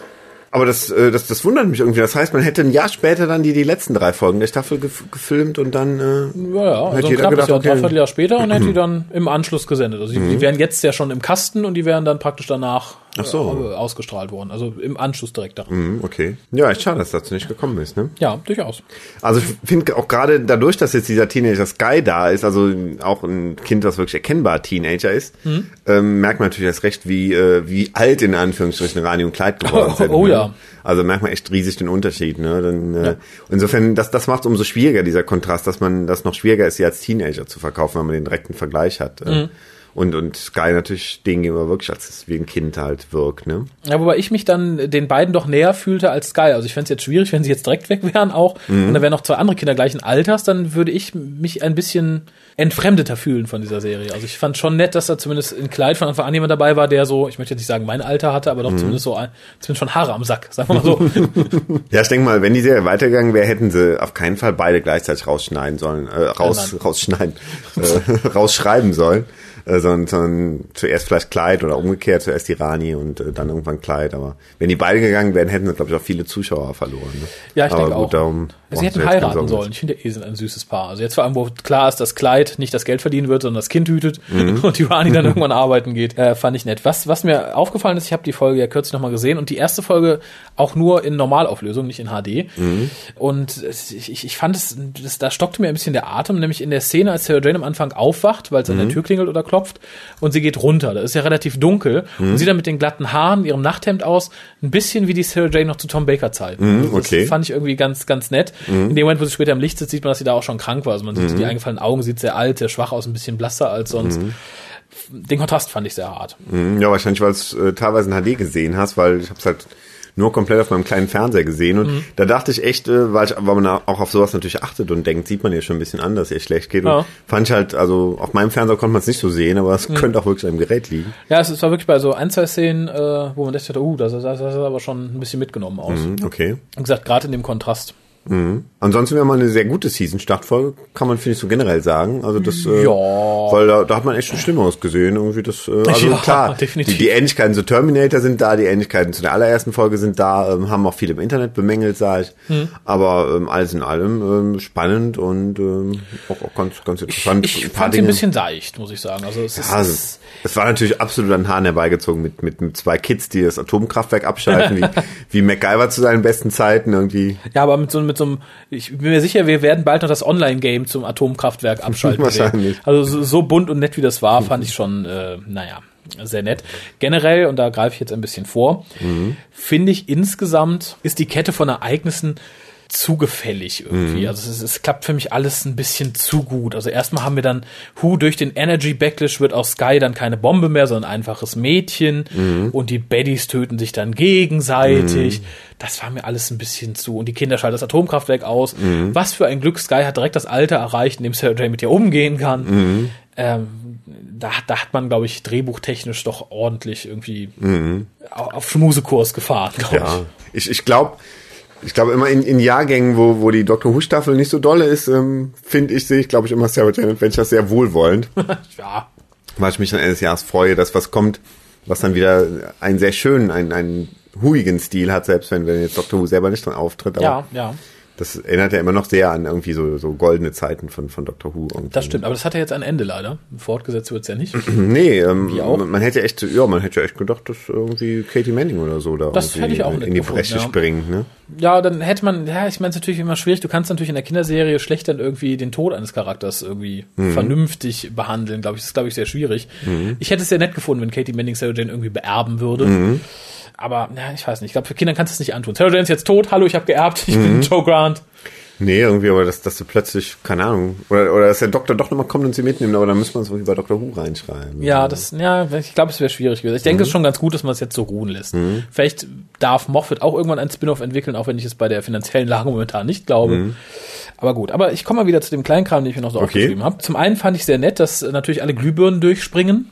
Aber das, äh, das, das wundert mich irgendwie. Das heißt, man hätte ein Jahr später dann die, die letzten drei Folgen der Staffel gef gefilmt und dann. Äh, Ja, ja, Hätte also ein jeder knappes gedacht, Jahr, okay. Mhm. dreiviertel Jahr später und hätte die [CLEARS THROAT] dann im Anschluss gesendet. Also die, die wären jetzt ja schon im Kasten und die wären dann praktisch danach Ach so. äh, ausgestrahlt worden. Also im Anschluss direkt daran. mhm, okay. Ja, echt schade, dass dazu nicht gekommen ist, ne? Ja, durchaus. Also ich finde auch gerade dadurch, dass jetzt dieser Teenager Sky da ist, also auch ein Kind, was wirklich erkennbar Teenager ist, Mhm. ähm, merkt man natürlich erst recht, wie, äh, wie alt in Anführungsstrichen Rani und Kleid geworden [LAUGHS] sind. Oh ne? ja. Also merkt man echt riesig den Unterschied. Ne? Dann, äh, Ja. Insofern, das, das macht es umso schwieriger, dieser Kontrast, dass man das noch schwieriger ist, sie als Teenager zu verkaufen, wenn man den direkten Vergleich hat. Mhm. Äh, und, und Sky natürlich denen gegenüber wirklich als wie ein Kind halt wirkt. Ne? Ja, wobei ich mich dann den beiden doch näher fühlte als Sky. Also ich fände es jetzt schwierig, [LAUGHS] wenn sie jetzt direkt weg wären auch. Und da wären noch zwei andere Kinder gleichen Alters, dann würde ich mich ein bisschen entfremdeter fühlen von dieser Serie. Also ich fand schon nett, dass da zumindest in Kleid von Anfang an jemand dabei war, der so, ich möchte jetzt nicht sagen mein Alter hatte, aber doch zumindest so, ein, zumindest schon Haare am Sack, [LAUGHS] sagen wir mal so. [LAUGHS] Ja, ich denke mal, wenn die Serie weitergegangen wäre, hätten sie auf keinen Fall beide gleichzeitig rausschneiden sollen, äh, raus, Nein. rausschneiden, äh, rausschreiben sollen, äh, sondern, sondern zuerst vielleicht Kleid oder umgekehrt, zuerst die Rani und äh, dann irgendwann Kleid. Aber wenn die beide gegangen wären, hätten sie, glaube ich, auch viele Zuschauer verloren. Ne? Ja, ich Aber denke gut, auch. Darum, Sie hätten heiraten sollen. Ich finde, eh sind ein süßes Paar. Also jetzt vor allem, wo klar ist, dass Clyde nicht das Geld verdienen wird, sondern das Kind hütet Mhm. [LAUGHS] und die Rani dann irgendwann arbeiten geht, äh, fand ich nett. Was, was mir aufgefallen ist, ich habe die Folge ja kürzlich nochmal gesehen und die erste Folge auch nur in Normalauflösung, nicht in HD. Mhm. Und ich, ich, ich fand es, das, da stockte mir ein bisschen der Atem, nämlich in der Szene, als Sarah Jane am Anfang aufwacht, weil es an Mhm. der Tür klingelt oder klopft und sie geht runter. Da ist ja relativ dunkel Mhm. und sieht dann mit den glatten Haaren, ihrem Nachthemd aus, ein bisschen wie die Sarah Jane noch zu Tom Baker Zeiten. Mhm, Das okay. fand ich irgendwie ganz, ganz nett. In dem Moment, wo sie später im Licht sitzt, sieht man, dass sie da auch schon krank war. Also man sieht so die eingefallenen Augen, sieht sehr alt, sehr schwach aus, ein bisschen blasser als sonst. Den Kontrast fand ich sehr hart. Mhm, Ja, wahrscheinlich, weil du es äh, teilweise in HD gesehen hast, weil ich habe es halt nur komplett auf meinem kleinen Fernseher gesehen und Mhm. da dachte ich echt, äh, weil, ich, weil man auch auf sowas natürlich achtet und denkt, sieht man ja schon ein bisschen an, dass ihr schlecht geht. Und Ja. fand ich halt, also auf meinem Fernseher konnte man es nicht so sehen, aber Mhm. es könnte auch wirklich an dem Gerät liegen. Ja, es, war wirklich bei so ein, zwei Szenen, äh, wo man dachte, uh, das, das, das sah aber schon ein bisschen mitgenommen aus. Mhm, Okay. Wie gesagt, gerade in dem Kontrast. Ansonsten wäre mal eine sehr gute Season-Startfolge, kann man, finde ich, so generell sagen. Also das, äh, Ja. weil da, da hat man echt schon Schlimmeres gesehen. Irgendwie das, äh, also Ja, klar, [LAUGHS] definitiv. Die, die Ähnlichkeiten zu Terminator sind da, die Ähnlichkeiten zu der allerersten Folge sind da, ähm, haben auch viele im Internet bemängelt, sage ich. Hm. Aber ähm, alles in allem ähm, spannend und ähm, auch, auch ganz, ganz interessant. Ich paar fand sie ein bisschen seicht, muss ich sagen. Also es ist, Ja, also, es, es war natürlich absolut an Haaren herbeigezogen mit, mit, mit zwei Kids, die das Atomkraftwerk abschalten, [LAUGHS] wie, wie MacGyver zu seinen besten Zeiten irgendwie. ja, aber mit so, mit so einem, ich bin mir sicher, wir werden bald noch das Online-Game zum Atomkraftwerk [LAUGHS] abschalten. Wahrscheinlich. sehen. Also so, so bunt und nett wie das war, fand ich schon, äh, naja, sehr nett. Generell, und da greife ich jetzt ein bisschen vor, finde ich insgesamt ist die Kette von Ereignissen zugefällig irgendwie. Also es, es klappt für mich alles ein bisschen zu gut. Also erstmal haben wir dann, Hu durch den Energy Backlash wird aus Sky dann keine Bombe mehr, sondern ein einfaches Mädchen und die Baddies töten sich dann gegenseitig. Das war mir alles ein bisschen zu. Und die Kinder schalten das Atomkraftwerk aus. Was für ein Glück, Sky hat direkt das Alter erreicht, in dem Sarah mit ihr umgehen kann. Ähm, da, da hat man, glaube ich, drehbuchtechnisch doch ordentlich irgendwie au- auf Schmusekurs gefahren, glaube Ja, ich, ich glaube, ich glaube immer in, in Jahrgängen, wo, wo die Doctor Who Staffel nicht so dolle ist, ähm, finde ich, sehe ich, glaube ich, immer Sarah Jane Adventures sehr wohlwollend, [LAUGHS] ja. weil ich mich dann Ende des Jahres freue, dass was kommt, was dann wieder einen sehr schönen, einen, einen huigen Stil hat, selbst wenn, wenn jetzt Doctor Who selber nicht dran auftritt. Aber Ja, ja. Das erinnert ja immer noch sehr an irgendwie so, so goldene Zeiten von, von Doctor Who. irgendwie. Das stimmt, aber das hat ja jetzt ein Ende leider. Fortgesetzt wird's ja nicht. [CLEARS THROAT] Nee, ähm, Wie auch? Man, hätte echt, ja, man hätte ja echt gedacht, dass irgendwie Katie Manning oder so da Das hätte ich auch irgendwie nett in die Bresche ja. springt, ne? Ja, dann hätte man, ja, ich meine, es ist natürlich immer schwierig. Du kannst natürlich in der Kinderserie schlecht dann irgendwie den Tod eines Charakters irgendwie vernünftig behandeln, glaube ich. Das ist, glaube ich, sehr schwierig. Ich hätte es sehr nett gefunden, wenn Katie Manning Sarah Jane irgendwie beerben würde. Aber, ja, ich weiß nicht. Ich glaube, für Kinder kannst du es nicht antun. Sarah Jane ist jetzt tot. Hallo, ich habe geerbt. Ich bin Joe Grant. Nee, irgendwie, aber dass, dass du plötzlich, keine Ahnung, oder, oder dass der Doktor doch nochmal kommt und sie mitnimmt, aber dann müsste man es wohl bei Dr. Who reinschreiben. Ja, das, ja, ich glaube, es wäre schwierig gewesen. Ich denke, es ist schon ganz gut, dass man es jetzt so ruhen lässt. Vielleicht darf Moffat auch irgendwann ein Spin-off entwickeln, auch wenn ich es bei der finanziellen Lage momentan nicht glaube. Aber gut, aber ich komme mal wieder zu dem Kleinkram, den ich mir noch so Okay. aufgeschrieben habe. Zum einen fand ich sehr nett, dass natürlich alle Glühbirnen durchspringen.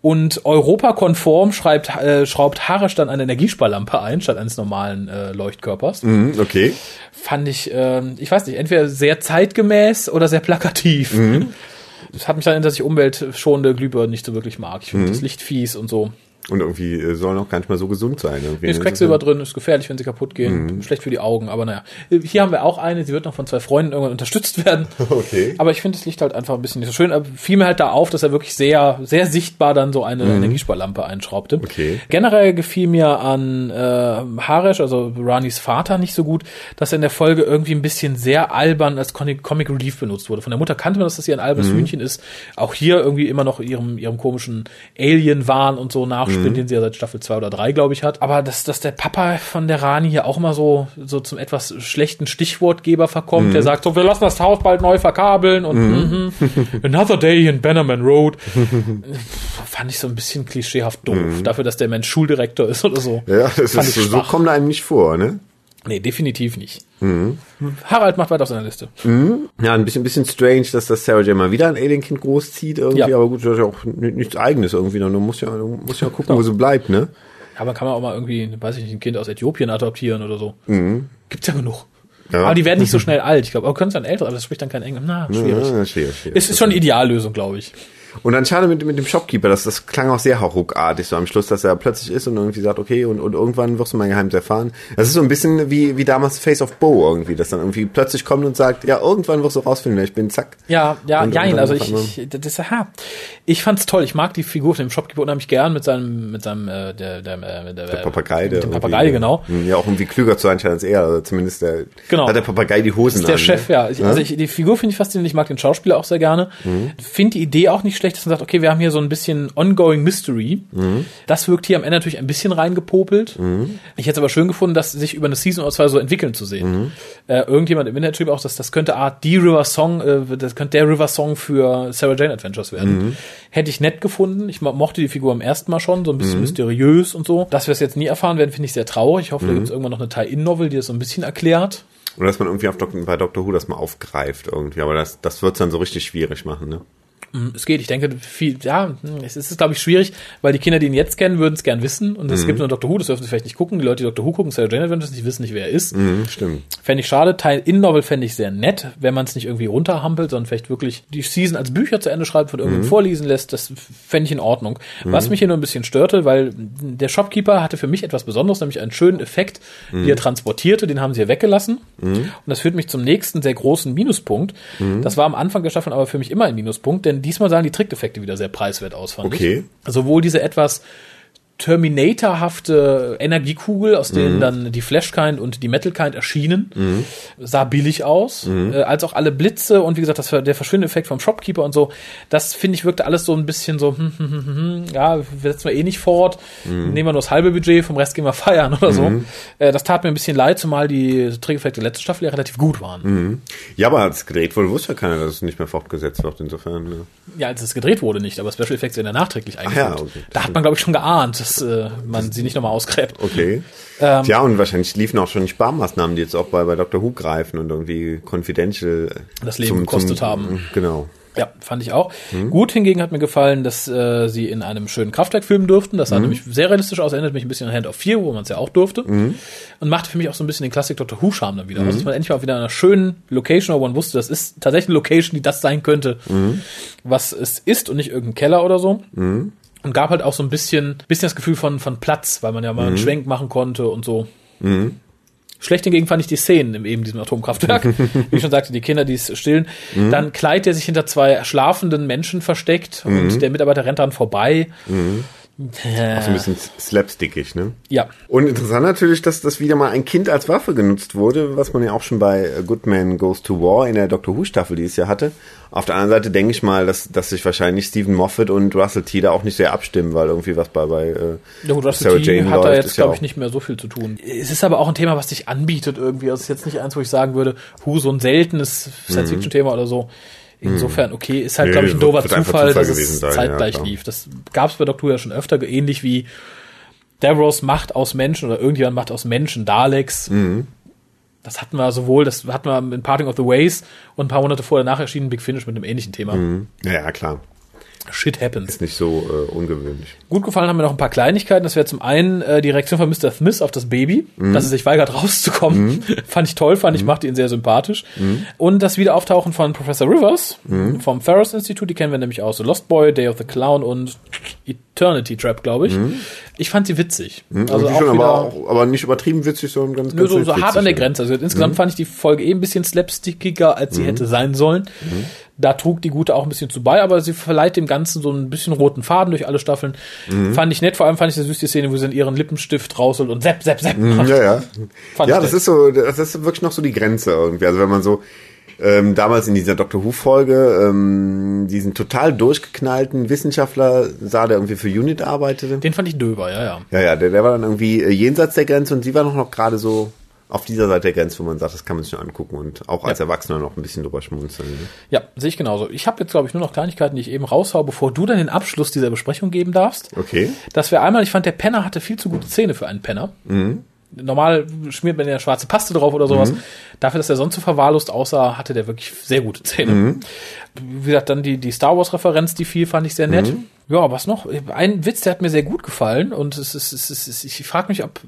Und europakonform schreibt, äh, schraubt Harisch dann eine Energiesparlampe ein, statt eines normalen äh, Leuchtkörpers. Mhm, okay. Fand ich, ähm, ich weiß nicht, entweder sehr zeitgemäß oder sehr plakativ. Das hat mich dann erinnert, dass ich umweltschonende Glühbirnen nicht so wirklich mag. Ich finde das Licht fies und so. Und irgendwie äh, sollen auch gar nicht mal so gesund sein. Irgendwie, Ist ne? Quecksilber drin, ist gefährlich, wenn sie kaputt gehen. Schlecht für die Augen, aber naja. Hier haben wir auch eine, sie wird noch von zwei Freunden irgendwann unterstützt [LAUGHS] werden. [LAUGHS] Okay. Aber ich finde das Licht halt einfach ein bisschen nicht so schön. Aber fiel mir halt da auf, dass er wirklich sehr, sehr sichtbar dann so eine Energiesparlampe einschraubte. Okay. Generell gefiel mir an äh, Haresh, also Ranis Vater, nicht so gut, dass er in der Folge irgendwie ein bisschen sehr albern als Comic Relief benutzt wurde. Von der Mutter kannte man, dass das hier ein albernes Hühnchen ist. Auch hier irgendwie immer noch ihrem, ihrem komischen Alien-Wahn und so nachspinnt, den sie ja seit Staffel 2 oder 3, glaube ich, hat. Aber dass, dass der Papa von der Rani hier auch immer so, so zum etwas schlechten Stichwortgeber verkommt, der sagt so, wir lassen das Haus bald neu verkabeln und mhm. [LAUGHS] Another Day in Bannerman Road. [LAUGHS] Fand ich so ein bisschen klischeehaft doof. Dafür, dass der Mensch Schuldirektor ist oder so. Ja, das Fand ist, so, so schwach. kommt einem nicht vor, ne? Nee, definitiv nicht. Harald macht weiter auf seiner Liste. Ja, ein bisschen, bisschen strange, dass das Sarah Jane mal wieder ein Alien-Kind großzieht irgendwie, Ja. aber gut, das ist ja auch ni- nichts eigenes irgendwie, ne? du musst ja, du musst ja gucken, wo sie bleibt, ne? Aber kann man auch mal irgendwie, weiß ich nicht, ein Kind aus Äthiopien adoptieren oder so. Gibt's ja genug. Ja. Aber die werden nicht so schnell alt. Ich glaube, aber können es dann älter, aber das spricht dann kein Englisch. Na, schwierig. Ja, schwierig, schwierig. Es ist schon eine Ideallösung, glaube ich. Und dann schade mit, mit dem Shopkeeper, das, das klang auch sehr ruckartig so am Schluss, dass er plötzlich ist und irgendwie sagt, okay, und, und irgendwann wirst du mein Geheimnis erfahren. Das ist so ein bisschen wie, wie damals Face of Bo irgendwie, das dann irgendwie plötzlich kommt und sagt, ja, irgendwann wirst du rausfinden, ich bin, zack. Ja, ja, Und- ja, und also ich, ich, das, aha. ich fand's toll. Ich mag die Figur von dem Shopkeeper unheimlich gern mit seinem, mit seinem, äh, der, der, äh, der, Der Papagei, der Papagei, genau. Ja, auch irgendwie klüger zu sein als er, also zumindest der, Genau. hat der Papagei die Hosen ist der an, Chef, ne? ja. Ich, also ich, die Figur finde ich faszinierend. Ich mag den Schauspieler auch sehr gerne. Mhm. Finde die Idee auch nicht schlecht, dass man sagt, okay, wir haben hier so ein bisschen ongoing Mystery. Mhm. Das wirkt hier am Ende natürlich ein bisschen reingepopelt. Ich hätte es aber schön gefunden, das sich über eine Season oder zwei so entwickeln zu sehen. Mhm. Äh, irgendjemand im Internet schrieb auch, dass das könnte Art die River Song, äh, das könnte der River Song für Sarah Jane Adventures werden. Mhm. Hätte ich nett gefunden. Ich mo- mochte die Figur am ersten Mal schon, so ein Mhm. bisschen mysteriös und so. Dass wir es jetzt nie erfahren werden, finde ich sehr traurig. Ich hoffe, Mhm. da gibt es irgendwann noch eine Tie-In-Novel, die das so ein bisschen erklärt. Oder dass man irgendwie auf Dok bei Doctor Who das mal aufgreift irgendwie, aber das, das wird's dann so richtig schwierig machen, ne? Es geht, ich denke, viel, ja, es ist, glaube ich, schwierig, weil die Kinder, die ihn jetzt kennen, würden es gern wissen. Und es gibt nur Doctor Who, das dürfen sie vielleicht nicht gucken. Die Leute, die Doctor Who gucken, Sarah Jane Adventures, die wissen nicht, wer er ist. Mhm, stimmt. Fände ich schade. Teil in Novel fände ich sehr nett, wenn man es nicht irgendwie runterhampelt, sondern vielleicht wirklich die Season als Bücher zu Ende schreibt, von irgendjemandem vorlesen lässt. Das fände ich in Ordnung. Was mich hier nur ein bisschen störte, weil der Shopkeeper hatte für mich etwas Besonderes, nämlich einen schönen Effekt, die er transportierte. Den haben sie hier weggelassen. Und das führt mich zum nächsten sehr großen Minuspunkt. Das war am Anfang der Staffel aber für mich immer ein Minuspunkt, denn diesmal sahen die Trickeffekte wieder sehr preiswert aus, fand Okay. ich. Sowohl diese etwas Terminator-hafte Energiekugel, aus denen dann die Flashkind und die Metalkind erschienen, sah billig aus, äh, als auch alle Blitze und wie gesagt, das, der Verschwindeffekt vom Shopkeeper und so, das finde ich wirkte alles so ein bisschen so, hm, hm, hm, hm, hm, ja, setzen wir eh nicht fort, nehmen wir nur das halbe Budget, vom Rest gehen wir [LAUGHS] feiern oder so. Äh, das tat mir ein bisschen leid, zumal die Trickeffekte der letzten Staffel ja relativ gut waren. Ja, aber als es gedreht wurde, wusste ja keiner, dass es nicht mehr fortgesetzt wird, insofern, ne? Ja, als es gedreht wurde nicht, aber Special Effects sind ja nachträglich eingeführt. ja, okay. Da hat man, glaube ich, schon geahnt, dass äh, man sie nicht nochmal ausgräbt. Okay. Ähm, Tja, und wahrscheinlich liefen auch schon die Sparmaßnahmen, die jetzt auch bei, bei Dr. Who greifen und irgendwie confidential Das Leben gekostet haben. Genau. Ja, fand ich auch. Gut hingegen hat mir gefallen, dass äh, sie in einem schönen Kraftwerk filmen durften. Das sah nämlich sehr realistisch aus, erinnert mich ein bisschen an Hand of Fear, wo man es ja auch durfte. Und machte für mich auch so ein bisschen den Klassik Dr. Who-Charme dann wieder aus. Dass man endlich mal wieder in einer schönen Location, wo man wusste, das ist tatsächlich eine Location, die das sein könnte, was es ist und nicht irgendein Keller oder so. Und gab halt auch so ein bisschen, bisschen das Gefühl von, von Platz, weil man ja mal einen Schwenk machen konnte und so. Schlecht hingegen fand ich die Szenen in eben diesem Atomkraftwerk. [LAUGHS] Wie ich schon sagte, die Kinder, die es stillen. Dann Kleid, der sich hinter zwei schlafenden Menschen versteckt und der Mitarbeiter rennt dran vorbei. Auch so ein bisschen slapstickig, ne? Ja, Und interessant natürlich, dass das wieder mal ein Kind als Waffe genutzt wurde, was man ja auch schon bei Good Man Goes to War in der Doctor Who Staffel dieses Jahr hatte. Auf der anderen Seite denke ich mal, dass, dass sich wahrscheinlich Stephen Moffat und Russell T da auch nicht sehr abstimmen, weil irgendwie was bei, bei äh, Ja gut, Russell Sarah T Jane hat da jetzt, glaube ich, nicht mehr so viel zu tun. Es ist aber auch ein Thema, was sich anbietet irgendwie. Also es ist jetzt nicht eins, wo ich sagen würde, Hu, so ein seltenes Science-Fiction-Thema oder so. Insofern, okay, ist halt, Nee, glaube ich, ein einfach Zufall, Zufall dass es sein, zeitgleich ja, lief. Das gab es bei Doctor Who ja schon öfter, ähnlich wie Davros Macht aus Menschen oder irgendjemand Macht aus Menschen, Daleks. Mhm. Das hatten wir sowohl, das hatten wir in Parting of the Ways und ein paar Monate vorher danach erschienen Big Finish mit einem ähnlichen Thema. Ja, ja, klar. Shit happens. Ist nicht so äh, ungewöhnlich. Gut gefallen haben mir noch ein paar Kleinigkeiten. Das wäre zum einen äh, die Reaktion von Mr. Smith auf das Baby, dass er sich weigert rauszukommen. [LAUGHS] fand ich toll, fand ich, machte ihn sehr sympathisch. Und das Wiederauftauchen von Professor Rivers vom Ferris Institute, die kennen wir nämlich aus The Lost Boy, Day of the Clown und Eternity Trap, glaube ich. Ich fand sie witzig. Also Irgendwie auch schon, wieder, aber, auch, aber nicht übertrieben witzig, sondern ganz, ganz so, so hart an der. Grenze. Also insgesamt fand ich die Folge eh ein bisschen slapstickiger, als sie hätte sein sollen. Da trug die Gute auch ein bisschen zu bei, aber sie verleiht dem Ganzen so ein bisschen roten Faden durch alle Staffeln. Fand ich nett, vor allem fand ich sehr süß die Szene, wo sie in ihren Lippenstift rausholt und sepp, sepp, sepp macht. Ja, ja. Fand ja, das nett. ist so, das ist wirklich noch so die Grenze irgendwie. Also wenn man so ähm, damals in dieser Doctor Who Folge ähm, diesen total durchgeknallten Wissenschaftler sah, der irgendwie für Unit arbeitete. Den fand ich döber, ja, ja. Ja, ja, der, der war dann irgendwie äh, jenseits der Grenze und sie war noch, noch gerade so auf dieser Seite der Grenze, wo man sagt, das kann man sich nur angucken und auch als Erwachsener noch ein bisschen drüber schmunzeln. Ne? Ja, sehe ich genauso. Ich habe jetzt, glaube ich, nur noch Kleinigkeiten, die ich eben raushau, bevor du dann den Abschluss dieser Besprechung geben darfst. Okay. Das wäre einmal, ich fand, der Penner hatte viel zu gute Zähne für einen Penner. Normal schmiert man ja schwarze Paste drauf oder sowas. Dafür, dass er sonst so verwahrlost aussah, hatte der wirklich sehr gute Zähne. Wie gesagt, dann die, die Star Wars-Referenz, die viel fand ich sehr nett. Ja, was noch? Ein Witz, der hat mir sehr gut gefallen und es ist, es ist ich frage mich, ob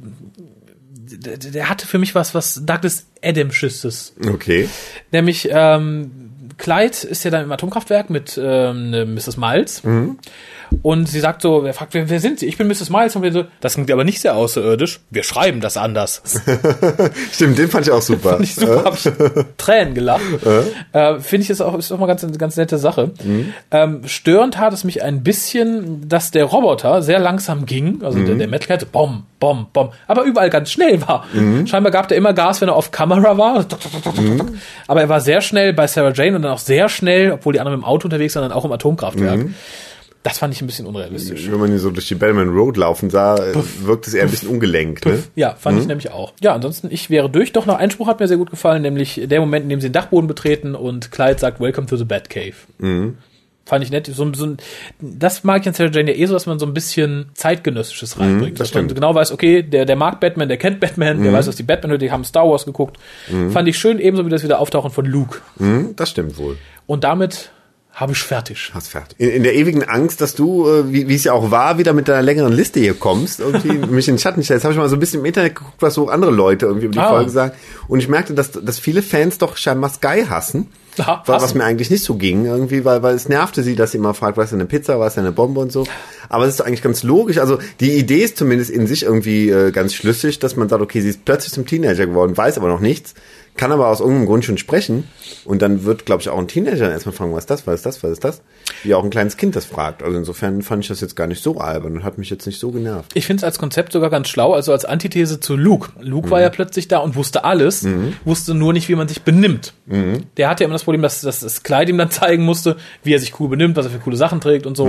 der, der hatte für mich was, was Douglas Adams-Schisses. Okay. Nämlich, ähm, Clyde ist ja dann im Atomkraftwerk mit ähm, ne Mrs. Miles. Und sie sagt so, wer fragt, wer, wer sind sie? Ich bin Mrs. Miles. Und wir so, das klingt aber nicht sehr außerirdisch. Wir schreiben das anders. [LAUGHS] Stimmt, den fand ich auch super. [LAUGHS] Fand ich super, hab ich Tränen gelacht. Äh, Finde ich ist auch, ist auch mal ganz, ganz nette Sache. Ähm, störend hat es mich ein bisschen, dass der Roboter sehr langsam ging, also der, der Metal Cat, bom, bom, bom, aber überall ganz schnell war. Scheinbar gab der immer Gas, wenn er auf Kamera war. Aber er war sehr schnell bei Sarah Jane und dann auch sehr schnell, obwohl die anderen im Auto unterwegs waren, dann auch im Atomkraftwerk. Das fand ich ein bisschen unrealistisch. Wenn man ihn so durch die Bellman Road laufen sah, äh, wirkt es eher ein bisschen ungelenkt. Ne? Ja, fand ich nämlich auch. Ja, ansonsten, ich wäre durch. Doch noch ein Spruch hat mir sehr gut gefallen, nämlich der Moment, in dem sie den Dachboden betreten und Clyde sagt, Welcome to the Batcave. Fand ich nett. So, so, das mag ich an Sarah Jane ja eh so, dass man so ein bisschen zeitgenössisches reinbringt. das dass man stimmt. genau weiß, okay, der, der mag Batman, der kennt Batman, der weiß, was die Batman die haben Star Wars geguckt. Fand ich schön, ebenso wie das wieder Auftauchen von Luke. Das stimmt wohl. Und damit habe ich fertig. Hast fertig. In, in der ewigen Angst, dass du, äh, wie es ja auch war, wieder mit deiner längeren Liste hier kommst, irgendwie [LAUGHS] mich in den Schatten stellst. Habe ich mal so ein bisschen im Internet geguckt, was so andere Leute irgendwie über die Ah. Folge sagen. Und ich merkte, dass, dass viele Fans doch scheinbar Sky hassen. Aha, Wa- was mir eigentlich nicht so ging, irgendwie, weil, weil es nervte sie, dass sie immer fragt, was ist denn eine Pizza, was ist denn eine Bombe und so. Aber es ist eigentlich ganz logisch. Also die Idee ist zumindest in sich irgendwie äh, ganz schlüssig, dass man sagt, okay, sie ist plötzlich zum Teenager geworden, weiß aber noch nichts, kann aber aus irgendeinem Grund schon sprechen. Und dann wird, glaube ich, auch ein Teenager dann erstmal fragen, was ist das, was ist das, was ist das? Wie auch ein kleines Kind das fragt. Also insofern fand ich das jetzt gar nicht so albern und hat mich jetzt nicht so genervt. Ich finde es als Konzept sogar ganz schlau, also als Antithese zu Luke. Luke war ja plötzlich da und wusste alles, wusste nur nicht, wie man sich benimmt. Der hatte ja immer das Problem, dass, dass das Kleid ihm dann [LAUGHS] zeigen musste, wie er sich cool benimmt, was er für coole Sachen trägt und so.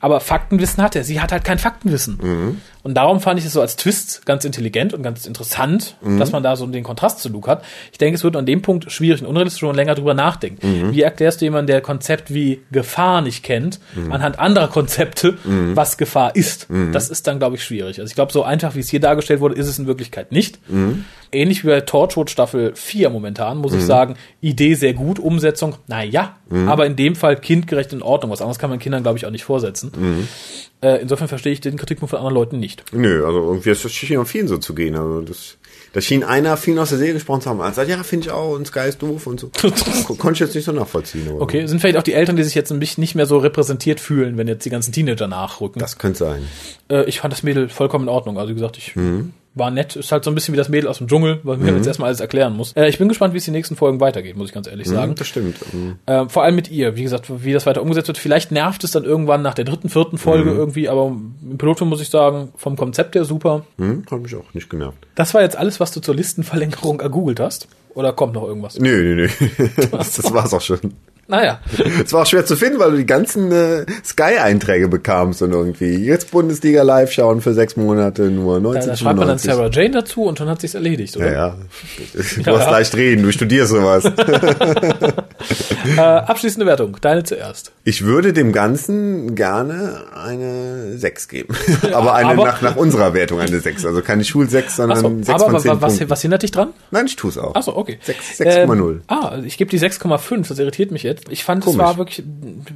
Aber Faktenwissen hat er. Sie hat halt kein Faktenwissen. Und darum fand ich es so als Twist ganz intelligent und ganz interessant, dass man da so den Kontrast zu Luke hat. Ich denke, es wird an dem Punkt schwierig und unrealistisch, wenn man länger drüber nachdenkt. Wie erklärst du jemandem, der Konzept wie Gefahr nicht kennt, anhand anderer Konzepte, was Gefahr ist? Das ist dann, glaube ich, schwierig. Also ich glaube, so einfach, wie es hier dargestellt wurde, ist es in Wirklichkeit nicht. Ähnlich wie bei Torchwood Staffel 4 momentan, muss ich sagen, Idee sehr gut, Umsetzung, naja, aber in dem Fall kindgerecht in Ordnung. Was anderes kann man Kindern, glaube ich, auch nicht vorsetzen. Äh, insofern verstehe ich den Kritikpunkt von anderen Leuten nicht. Nö, also irgendwie ist das schien vielen so zu gehen. Also das, da schien einer vielen aus der Serie gesprochen zu haben, als sagt, ja, finde ich auch, und Sky ist doof und so. Ko- [LAUGHS] Konnte ich jetzt nicht so nachvollziehen. Aber Okay, sind vielleicht auch die Eltern, die sich jetzt ein bisschen nicht mehr so repräsentiert fühlen, wenn jetzt die ganzen Teenager nachrücken. Das könnte sein. Äh, ich fand das Mädel vollkommen in Ordnung. Also wie gesagt, ich war nett. Ist halt so ein bisschen wie das Mädel aus dem Dschungel, weil mir jetzt erstmal alles erklären muss. Äh, ich bin gespannt, wie es die nächsten Folgen weitergeht, muss ich ganz ehrlich sagen. Das stimmt. Mhm. Äh, vor allem mit ihr, wie gesagt, wie das weiter umgesetzt wird. Vielleicht nervt es dann irgendwann nach der dritten, vierten Folge irgendwie, aber im Pilotfilm muss ich sagen, vom Konzept her super. Hm, hat mich auch nicht genervt. Das war jetzt alles, was du zur Listenverlängerung ergoogelt hast. Oder kommt noch irgendwas? Nö, nö, nö. [LAUGHS] das war's auch schon. Naja, Es war auch schwer zu finden, weil du die ganzen äh, Sky-Einträge bekamst und irgendwie jetzt Bundesliga live schauen für seks Monate nur da, da schreibt man dann 1995. Sarah Jane dazu und schon hat sich's erledigt, oder? Ja, ja. Du hast leicht reden, du studierst sowas. [LAUGHS] Äh, abschließende Wertung, deine zuerst. Ich würde dem Ganzen gerne eine 6 geben. aber eine aber- nach, nach unserer Wertung eine 6. Also keine Schul 6, sondern Achso, 6 aber von wa- 10 wa- was, Punkten. was hindert dich dran? Nein, ich tue es auch. Achso, okay. Sechs- 6,0. Ähm, ah, ich gebe die 6,5, das irritiert mich jetzt. Ich fand, es Komisch. war wirklich,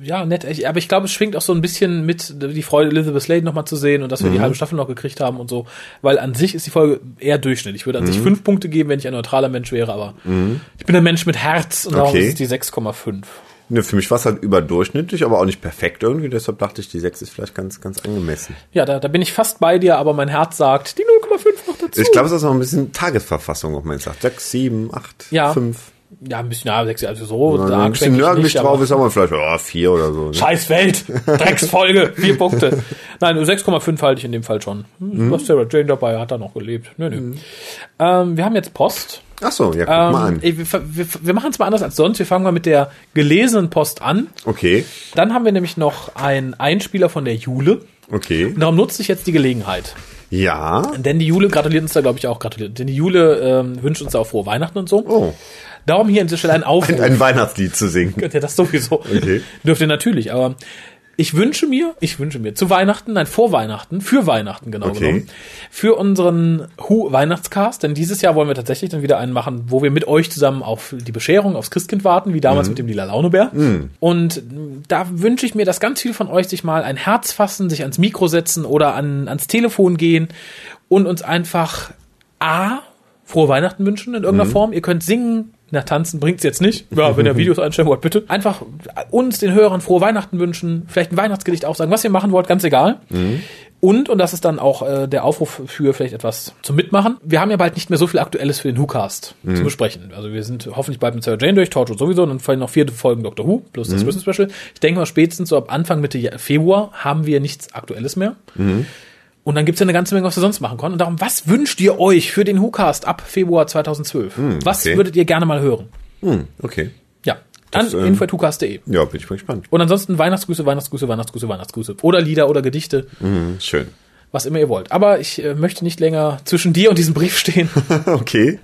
ja, nett. Aber ich glaube, es schwingt auch so ein bisschen mit, die Freude, Elizabeth Slade nochmal zu sehen und dass wir Mhm. die halbe Staffel noch gekriegt haben und so. Weil an sich ist die Folge eher Durchschnitt. Ich würde an Mhm. sich fünf Punkte geben, wenn ich ein neutraler Mensch wäre, aber ich bin ein Mensch mit Herz und darum Okay. ist es die 6,5. Ne, für mich war es halt überdurchschnittlich, aber auch nicht perfekt irgendwie. Deshalb dachte ich, die 6 ist vielleicht ganz, ganz angemessen. Ja, da, da bin ich fast bei dir, aber mein Herz sagt, die 0,5 noch dazu. Ich glaube, es ist auch ein bisschen Tagesverfassung, ob man jetzt sagt. 6, 7, 8, Ja. 5. ja, ein bisschen, ja, sechs, also so, arg ein bisschen nörgelig drauf ist, haben wir vielleicht oh, 4 oder so. Ne? Scheiß Welt, Drecksfolge, vier Punkte. Nein, 6,5 halte ich in dem Fall schon. Hm, Mhm. Was Sarah Jane dabei hat er noch gelebt. Nö, nö. Ähm, wir haben jetzt Post. Ach so, ja, guck Ähm, mal an. ey, wir wir, wir machen es mal anders als sonst. Wir fangen mal mit der gelesenen Post an. Okay, Dann haben wir nämlich noch einen Einspieler von der Jule. okay. Und darum nutze ich jetzt die Gelegenheit. Ja, Denn die Jule gratuliert uns da, glaube ich, auch gratuliert. Denn die Jule ähm, wünscht uns da auch frohe Weihnachten und so. Oh. Darum hier an dieser Stelle ein [LAUGHS] Aufruf. ein Weihnachtslied zu singen. Könnt ihr das sowieso. Okay. Dürft ihr natürlich, aber ich wünsche mir, ich wünsche mir zu Weihnachten, nein, vor Weihnachten, für Weihnachten genau Okay. genommen, für unseren Hu Weihnachtscast, denn dieses Jahr wollen wir tatsächlich dann wieder einen machen, wo wir mit euch zusammen auf die Bescherung, aufs Christkind warten, wie damals mit dem lila Launebär. Und mh, da wünsche ich mir, dass ganz viele von euch sich mal ein Herz fassen, sich ans Mikro setzen oder an, ans Telefon gehen und uns einfach A, frohe Weihnachten wünschen in irgendeiner Form. Ihr könnt singen, Na, tanzen bringt's jetzt nicht. Ja, wenn ihr [LAUGHS] Videos einstellen wollt, bitte. Einfach uns, den Hörern, frohe Weihnachten wünschen, vielleicht ein Weihnachtsgedicht auch sagen, was ihr machen wollt, ganz egal. Und, und das ist dann auch äh, der Aufruf für vielleicht etwas zum Mitmachen. Wir haben ja bald nicht mehr so viel Aktuelles für den WhoCast zu besprechen. Also wir sind hoffentlich bald mit Sarah Jane durch, Torchwood sowieso, und dann fallen noch vier Folgen Doctor Who, plus das Christmas Special. Ich denke mal, spätestens so ab Anfang Mitte Februar haben wir nichts Aktuelles mehr. Und dann gibt's ja eine ganze Menge, was wir sonst machen können. Und darum, was wünscht ihr euch für den WhoCast ab Februar 2012? was okay. würdet ihr gerne mal hören? Hm, okay. Ja, an Das, ähm, info.hucast.de. Ja, bin ich mal gespannt. Und ansonsten Weihnachtsgrüße, Weihnachtsgrüße, Weihnachtsgrüße, Weihnachtsgrüße. Oder Lieder oder Gedichte, Hm, schön. was immer ihr wollt. Aber ich äh, möchte nicht länger zwischen dir und diesem Brief stehen. [LAUGHS] okay.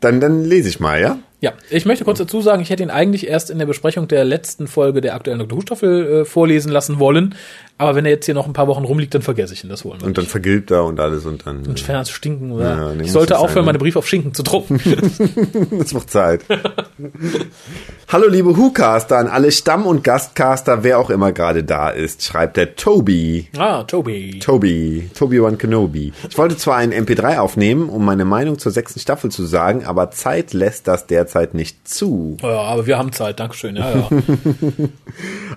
Dann, dann lese ich mal, ja? Ja, ich möchte kurz dazu sagen, ich hätte ihn eigentlich erst in der Besprechung der letzten Folge der aktuellen Dr. Who-Staffel äh, vorlesen lassen wollen. Aber wenn er jetzt hier noch ein paar Wochen rumliegt, dann vergesse ich ihn. Das wir Und dann vergilbt er und alles und dann. Fern zu stinken. Oder? Ja, ich sollte aufhören, ne? meine Briefe auf Schinken zu drucken. [LAUGHS] Es wird Zeit. [LAUGHS] Hallo liebe Whocaster an alle Stamm- und Gastcaster, wer auch immer gerade da ist, schreibt der Toby. ah, Toby. Toby, Toby One Kenobi. Ich wollte zwar einen MP3 aufnehmen, um meine Meinung zur sechsten Staffel zu sagen, aber Zeit lässt das derzeit nicht zu. Ja, aber wir haben Zeit. Dankeschön. Ja, ja. [LAUGHS]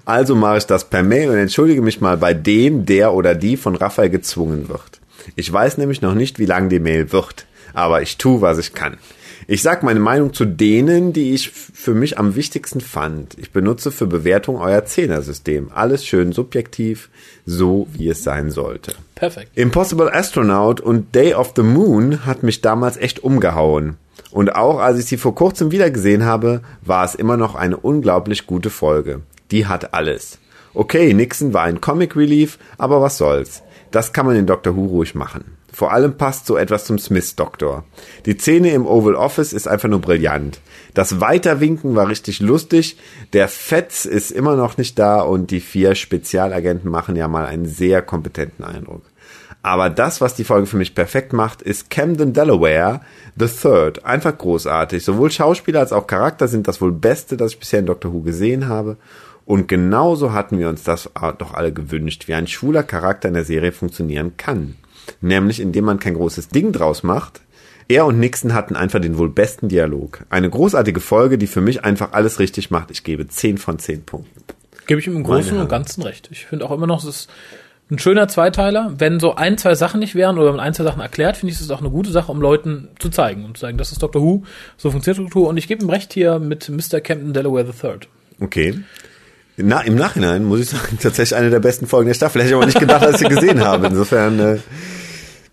Also mache ich das per Mail und entschuldige mich mal bei dem, der oder die von Raphael gezwungen wird. Ich weiß nämlich noch nicht, wie lang die Mail wird, aber ich tue, was ich kann. Ich sag meine Meinung zu denen, die ich für mich am wichtigsten fand. Ich benutze für Bewertung euer Zehnersystem. Alles schön subjektiv, so wie es sein sollte. Perfekt. Impossible Astronaut und Day of the Moon hat mich damals echt umgehauen. Und auch als ich sie vor kurzem wiedergesehen habe, war es immer noch eine unglaublich gute Folge. Die hat alles. Okay, Nixon war ein Comic Relief, aber was soll's. Das kann man in Doctor Who ruhig machen. Vor allem passt so etwas zum Smith-Doktor. Die Szene im Oval Office ist einfach nur brillant. Das Weiterwinken war richtig lustig. Der Fetz ist immer noch nicht da und die vier Spezialagenten machen ja mal einen sehr kompetenten Eindruck. Aber das, was die Folge für mich perfekt macht, ist Camden Delaware, The Third. Einfach großartig. Sowohl Schauspieler als auch Charakter sind das wohl Beste, das ich bisher in Doctor Who gesehen habe. Und genauso hatten wir uns das doch alle gewünscht, wie ein schwuler Charakter in der Serie funktionieren kann. Nämlich indem man kein großes Ding draus macht. Er und Nixon hatten einfach den wohl besten Dialog. Eine großartige Folge, die für mich einfach alles richtig macht. Ich gebe 10 von 10 Punkten. Gebe ich ihm im Großen und Ganzen recht. Ich finde auch immer noch, es ist ein schöner Zweiteiler. Wenn so ein, zwei Sachen nicht wären oder wenn man ein, zwei Sachen erklärt, finde ich es auch eine gute Sache, um Leuten zu zeigen und zu sagen, das ist Doctor Who, so funktioniert Who. Und ich gebe ihm recht hier mit Mr. Captain Delaware III. Okay. Na, Im Nachhinein muss ich sagen, [LAUGHS] tatsächlich eine der besten Folgen der Staffel. Hätte ich aber nicht gedacht, als ich sie gesehen habe. Insofern äh,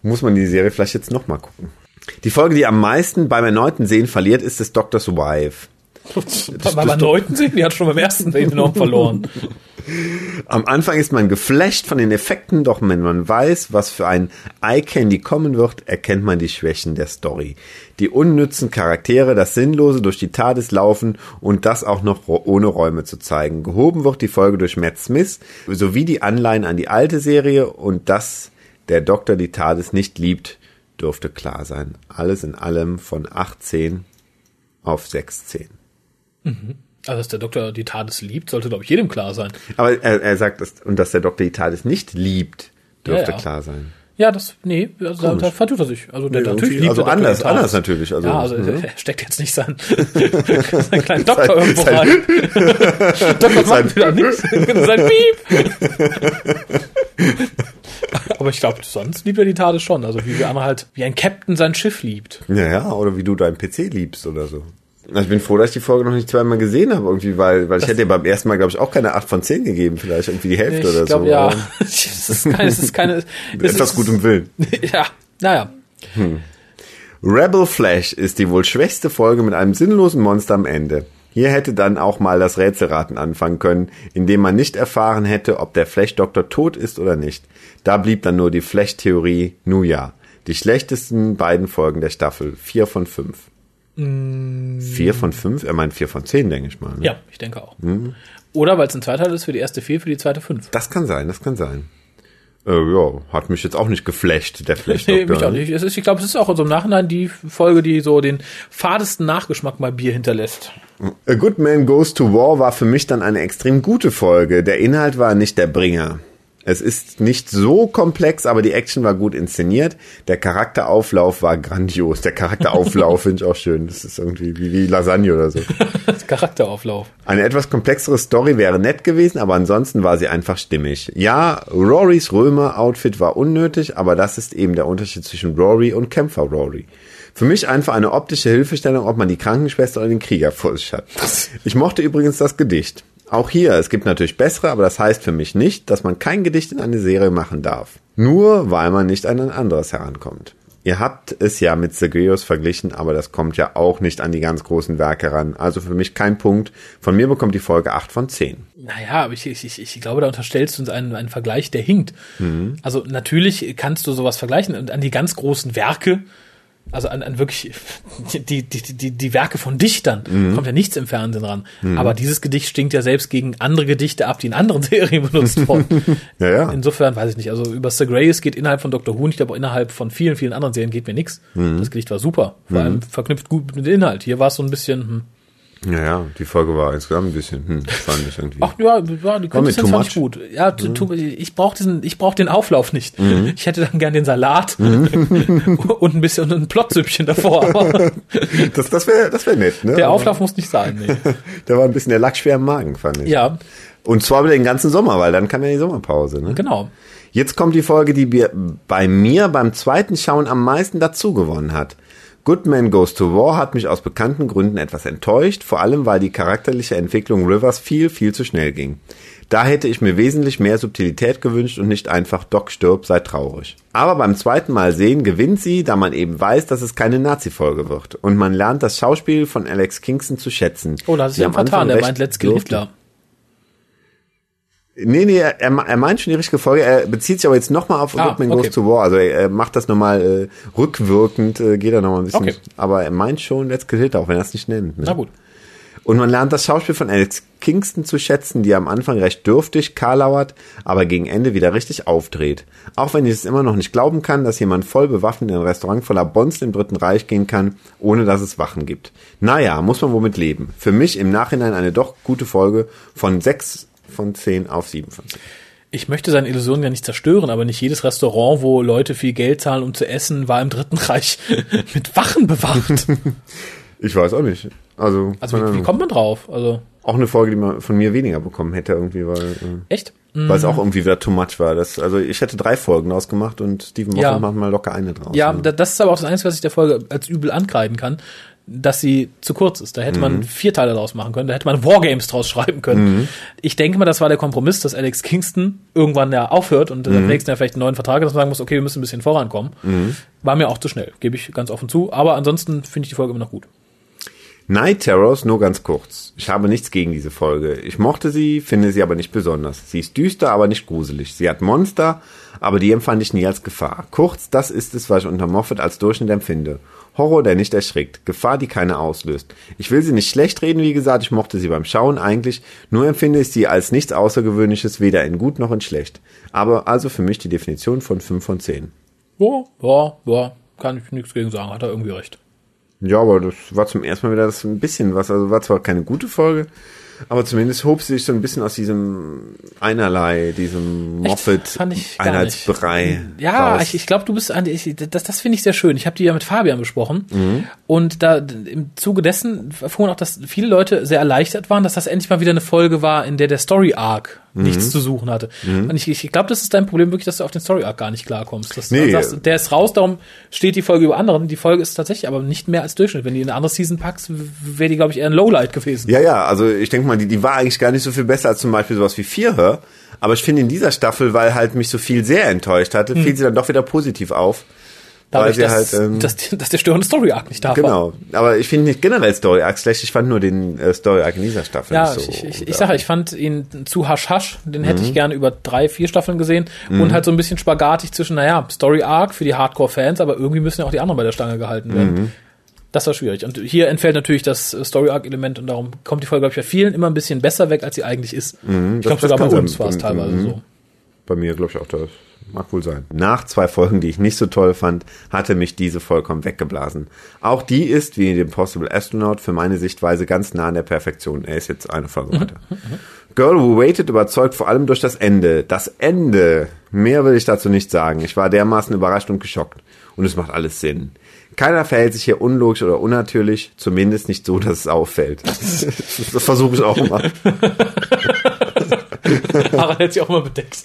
muss man die Serie vielleicht jetzt nochmal gucken. Die Folge, die am meisten beim erneuten Sehen verliert, ist des Doctors Wife. Beim erneuten Sehen, die hat schon beim ersten enorm verloren. Am Anfang ist man geflasht von den Effekten, doch wenn man weiß, was für ein Eye-Candy kommen wird, erkennt man die Schwächen der Story. Die unnützen Charaktere, das Sinnlose durch die TARDIS laufen und das auch noch ohne Räume zu zeigen. Gehoben wird die Folge durch Matt Smith sowie die Anleihen an die alte Serie und dass der Doktor die TARDIS nicht liebt, dürfte klar sein. Alles in allem von 18 auf 6,10. Also, dass der Doktor die TARDIS liebt, sollte, glaube ich, jedem klar sein. Aber er, er sagt, dass, und dass der Doktor die TARDIS nicht liebt, dürfte Ja, ja. klar sein. Ja, das, nee, also da, da vertut er sich. Also, der Nee, natürlich liebt also der Doktor anders- anders natürlich, also, ja, also mhm. er steckt jetzt nicht sein, [LAUGHS] seinen kleinen Doktor Sein- irgendwo sein- rein. Doktor [LAUGHS] macht wieder nichts. [LAUGHS] sein Piep. Aber ich glaube, sonst liebt er die TARDIS schon. Also wie wir andere halt, wie ein Captain sein Schiff liebt. Ja, ja, oder wie du deinen PC liebst oder so. Also ich bin froh, dass ich die Folge noch nicht zweimal gesehen habe, irgendwie, weil, weil ich hätte ihr beim ersten Mal, glaube ich, auch keine 8 von 10 gegeben, vielleicht irgendwie die Hälfte oder Ich glaube, so. ja. [LAUGHS] Es ist keine, es ist keine, [LAUGHS] Mit etwas ist, gutem Willen. [LAUGHS] Ja, naja. Rebel Flash ist die wohl schwächste Folge mit einem sinnlosen Monster am Ende. Hier hätte dann auch mal das Rätselraten anfangen können, indem man nicht erfahren hätte, ob der Flash-Doktor tot ist oder nicht. Da blieb dann nur die Flash-Theorie, nu ja. Die schlechtesten beiden Folgen der Staffel. Vier von fünf. Vier von fünf? Er meint vier von zehn, denke ich mal. Ne? Ja, ich denke auch. Mhm. Oder weil es ein Zweiteil ist für die erste vier, für die zweite fünf. Das kann sein, das kann sein. Äh, ja, hat mich jetzt auch nicht geflasht, der [LAUGHS] Nee, Flash-Doktor. mich auch nicht. Es ist, ich glaube, es ist auch so im Nachhinein die Folge, die so den fadesten Nachgeschmack bei Bier hinterlässt. A Good Man Goes to War war für mich dann eine extrem gute Folge. Der Inhalt war nicht der Bringer. Es ist nicht so komplex, aber die Action war gut inszeniert. Der Charakterauflauf war grandios. Der Charakterauflauf [LAUGHS] finde ich auch schön. Das ist irgendwie wie, wie Lasagne oder so. [LAUGHS] Charakterauflauf. Eine etwas komplexere Story wäre nett gewesen, aber ansonsten war sie einfach stimmig. Ja, Rorys Römer-Outfit war unnötig, aber das ist eben der Unterschied zwischen Rory und Kämpfer Rory. Für mich einfach eine optische Hilfestellung, ob man die Krankenschwester oder den Krieger vor sich hat. Ich mochte übrigens das Gedicht. Auch hier, es gibt natürlich bessere, aber das heißt für mich nicht, dass man kein Gedicht in eine Serie machen darf. Nur weil man nicht an ein anderes herankommt. Ihr habt es ja mit Sergeus verglichen, aber das kommt ja auch nicht an die ganz großen Werke ran. Also für mich kein Punkt. Von mir bekommt die Folge 8 von 10. Naja, aber ich, ich, ich glaube, da unterstellst du uns einen, einen Vergleich, der hinkt. Also natürlich kannst du sowas vergleichen und an die ganz großen Werke, also an, an wirklich [LAUGHS] die, die, die, die Werke von Dichtern, kommt ja nichts im Fernsehen ran. Aber dieses Gedicht stinkt ja selbst gegen andere Gedichte ab, die in anderen [LAUGHS] Serien benutzt wurden. [LAUGHS] Ja, ja. Insofern weiß ich nicht. Also über Sir Grey's geht innerhalb von Doctor Who nicht, aber innerhalb von vielen, vielen anderen Serien geht mir nichts. Das Gedicht war super. Vor allem verknüpft gut mit dem Inhalt. Hier war es so ein bisschen, hm. Ja, ja, die Folge war insgesamt ein bisschen, hm, fand ich irgendwie. Ach ja, ja die too fand ich gut. Ja, tu, ich brauche diesen, ich brauche den Auflauf nicht. Ich hätte dann gern den Salat [LAUGHS] und ein bisschen ein Plotzüppchen davor. [LAUGHS] Das, das wäre das wär nett, ne? der Auflauf muss nicht sein. Nee. [LAUGHS] Da war ein bisschen der Lack schwer im Magen, fand ich. Ja, Und zwar über den ganzen Sommer, weil dann kam ja die Sommerpause, ne? genau. Jetzt kommt die Folge, die bei mir beim zweiten Schauen am meisten dazu gewonnen hat. Good Man Goes to War hat mich aus bekannten Gründen etwas enttäuscht, vor allem weil die charakterliche Entwicklung Rivers viel, viel zu schnell ging. Da hätte ich mir wesentlich mehr Subtilität gewünscht und nicht einfach Doc stirb, sei traurig. Aber beim zweiten Mal sehen gewinnt sie, da man eben weiß, dass es keine Nazi-Folge wird. Und man lernt das Schauspiel von Alex Kingston zu schätzen. Oh, da hat sich ja vertan. Der meint Let's dürftig- Hitler. Nee, nee, er, er meint schon die richtige Folge. Er bezieht sich aber jetzt nochmal auf Ah, Good Man okay. Goes to War. Also er, er macht das nochmal äh, rückwirkend, äh, geht er nochmal ein bisschen. Okay. Aber er meint schon Let's Kill Hitler, auch wenn er es nicht nennt. Ne? Na gut. Und man lernt das Schauspiel von Alex Kingston zu schätzen, die am Anfang recht dürftig, karlauert, aber gegen Ende wieder richtig aufdreht. Auch wenn ich es immer noch nicht glauben kann, dass jemand voll bewaffnet in ein Restaurant voller Bonzen im Dritten Reich gehen kann, ohne dass es Wachen gibt. Naja, muss man womit leben. Für mich im Nachhinein eine doch gute Folge von 6 von 10 auf 7 von 10. Ich möchte seine Illusionen ja nicht zerstören, aber nicht jedes Restaurant, wo Leute viel Geld zahlen, um zu essen, war im Dritten Reich [LAUGHS] mit Wachen bewacht. [LAUGHS] Ich weiß auch nicht. Also, Also wie, wie kommt man drauf? Also auch eine Folge, die man von mir weniger bekommen hätte irgendwie, weil, äh, echt? weil es auch irgendwie wieder too much war. Das, also ich hätte drei Folgen draus gemacht und Steven Moffat Ja. macht mal locker eine draus. Ja, da- das ist aber auch das Einzige, was ich der Folge als übel ankreiden kann, dass sie zu kurz ist. Da hätte Mhm. man vier Teile draus machen können, da hätte man Wargames draus schreiben können. Mhm. Ich denke mal, das war der Kompromiss, dass Alex Kingston irgendwann ja aufhört und Mhm. am nächsten Jahr vielleicht einen neuen Vertrag hat, man sagen muss, okay, wir müssen ein bisschen vorankommen. Mhm. War mir auch zu schnell, gebe ich ganz offen zu. Aber ansonsten finde ich die Folge immer noch gut. Night Terrors nur ganz kurz. Ich habe nichts gegen diese Folge. Ich mochte sie, finde sie aber nicht besonders. Sie ist düster, aber nicht gruselig. Sie hat Monster, aber die empfand ich nie als Gefahr. Kurz, das ist es, was ich unter Moffat als Durchschnitt empfinde. Horror, der nicht erschrickt. Gefahr, die keine auslöst. Ich will sie nicht schlecht reden, wie gesagt, ich mochte sie beim Schauen eigentlich, nur empfinde ich sie als nichts Außergewöhnliches, weder in gut noch in schlecht. Aber also für mich die Definition von 5 von 10. Ja, ja, ja, kann ich nichts gegen sagen, hat er irgendwie recht. Ja, aber das war zum ersten Mal wieder das ein bisschen was. Also war zwar keine gute Folge, aber zumindest hob sie sich so ein bisschen aus diesem Einerlei, diesem Moffat Fand ich gar Einheitsbrei. Ja, raus. ich, ich glaube, du bist an ich, das, das finde ich sehr schön. Ich habe die ja mit Fabian besprochen Mhm. und da im Zuge dessen erfuhren auch, dass viele Leute sehr erleichtert waren, dass das endlich mal wieder eine Folge war, in der der Story Arc Mhm. nichts zu suchen hatte. Und ich, ich glaube, das ist dein Problem wirklich, dass du auf den Story Arc gar nicht klarkommst. Dass Nee. du sagst, der ist raus, darum steht die Folge über anderen. Die Folge ist tatsächlich aber nicht mehr als Durchschnitt. Wenn die in eine andere Season packst, wäre die, glaube ich, eher ein Lowlight gewesen. ja, ja, also ich denke mal, die, die war eigentlich gar nicht so viel besser als zum Beispiel sowas wie Vierhör. Aber ich finde in dieser Staffel, weil halt mich so viel sehr enttäuscht hatte, fiel sie dann doch wieder positiv auf. Dadurch, weil dass, halt, ähm, dass, dass der störende Story Arc nicht da war. Genau. Aber ich finde nicht generell Story Arc schlecht. Ich fand nur den äh, Story Arc in dieser Staffel Ja, nicht so. ich, ich, ich sage, ich fand ihn zu hasch hasch. Den hätte Mhm. ich gerne über drei, vier Staffeln gesehen. Und halt so ein bisschen spagatig zwischen, naja, Story Arc für die Hardcore-Fans, aber irgendwie müssen ja auch die anderen bei der Stange gehalten werden. Mhm. Das war schwierig. Und hier entfällt natürlich das äh, Story Arc-Element und darum kommt die Folge, glaube ich, bei vielen immer ein bisschen besser weg, als sie eigentlich ist. ich Mhm, das- glaube, sogar bei uns war es Mhm. teilweise so. Bei mir glaube ich auch das. Mag wohl sein. Nach zwei Folgen, die ich nicht so toll fand, hatte mich diese vollkommen weggeblasen. Auch die ist, wie in dem Possible Astronaut, für meine Sichtweise ganz nah an der Perfektion. Er ist jetzt eine Folge weiter. [LAUGHS] Girl Who Waited überzeugt vor allem durch das Ende. Das Ende. Mehr will ich dazu nicht sagen. Ich war dermaßen überrascht und geschockt. Und es macht alles Sinn. Keiner verhält sich hier unlogisch oder unnatürlich, zumindest nicht so, dass es auffällt. [LAUGHS] das versuche ich auch immer. [LAUGHS] [LAUGHS] Harald hätte sich auch mal bedeckt.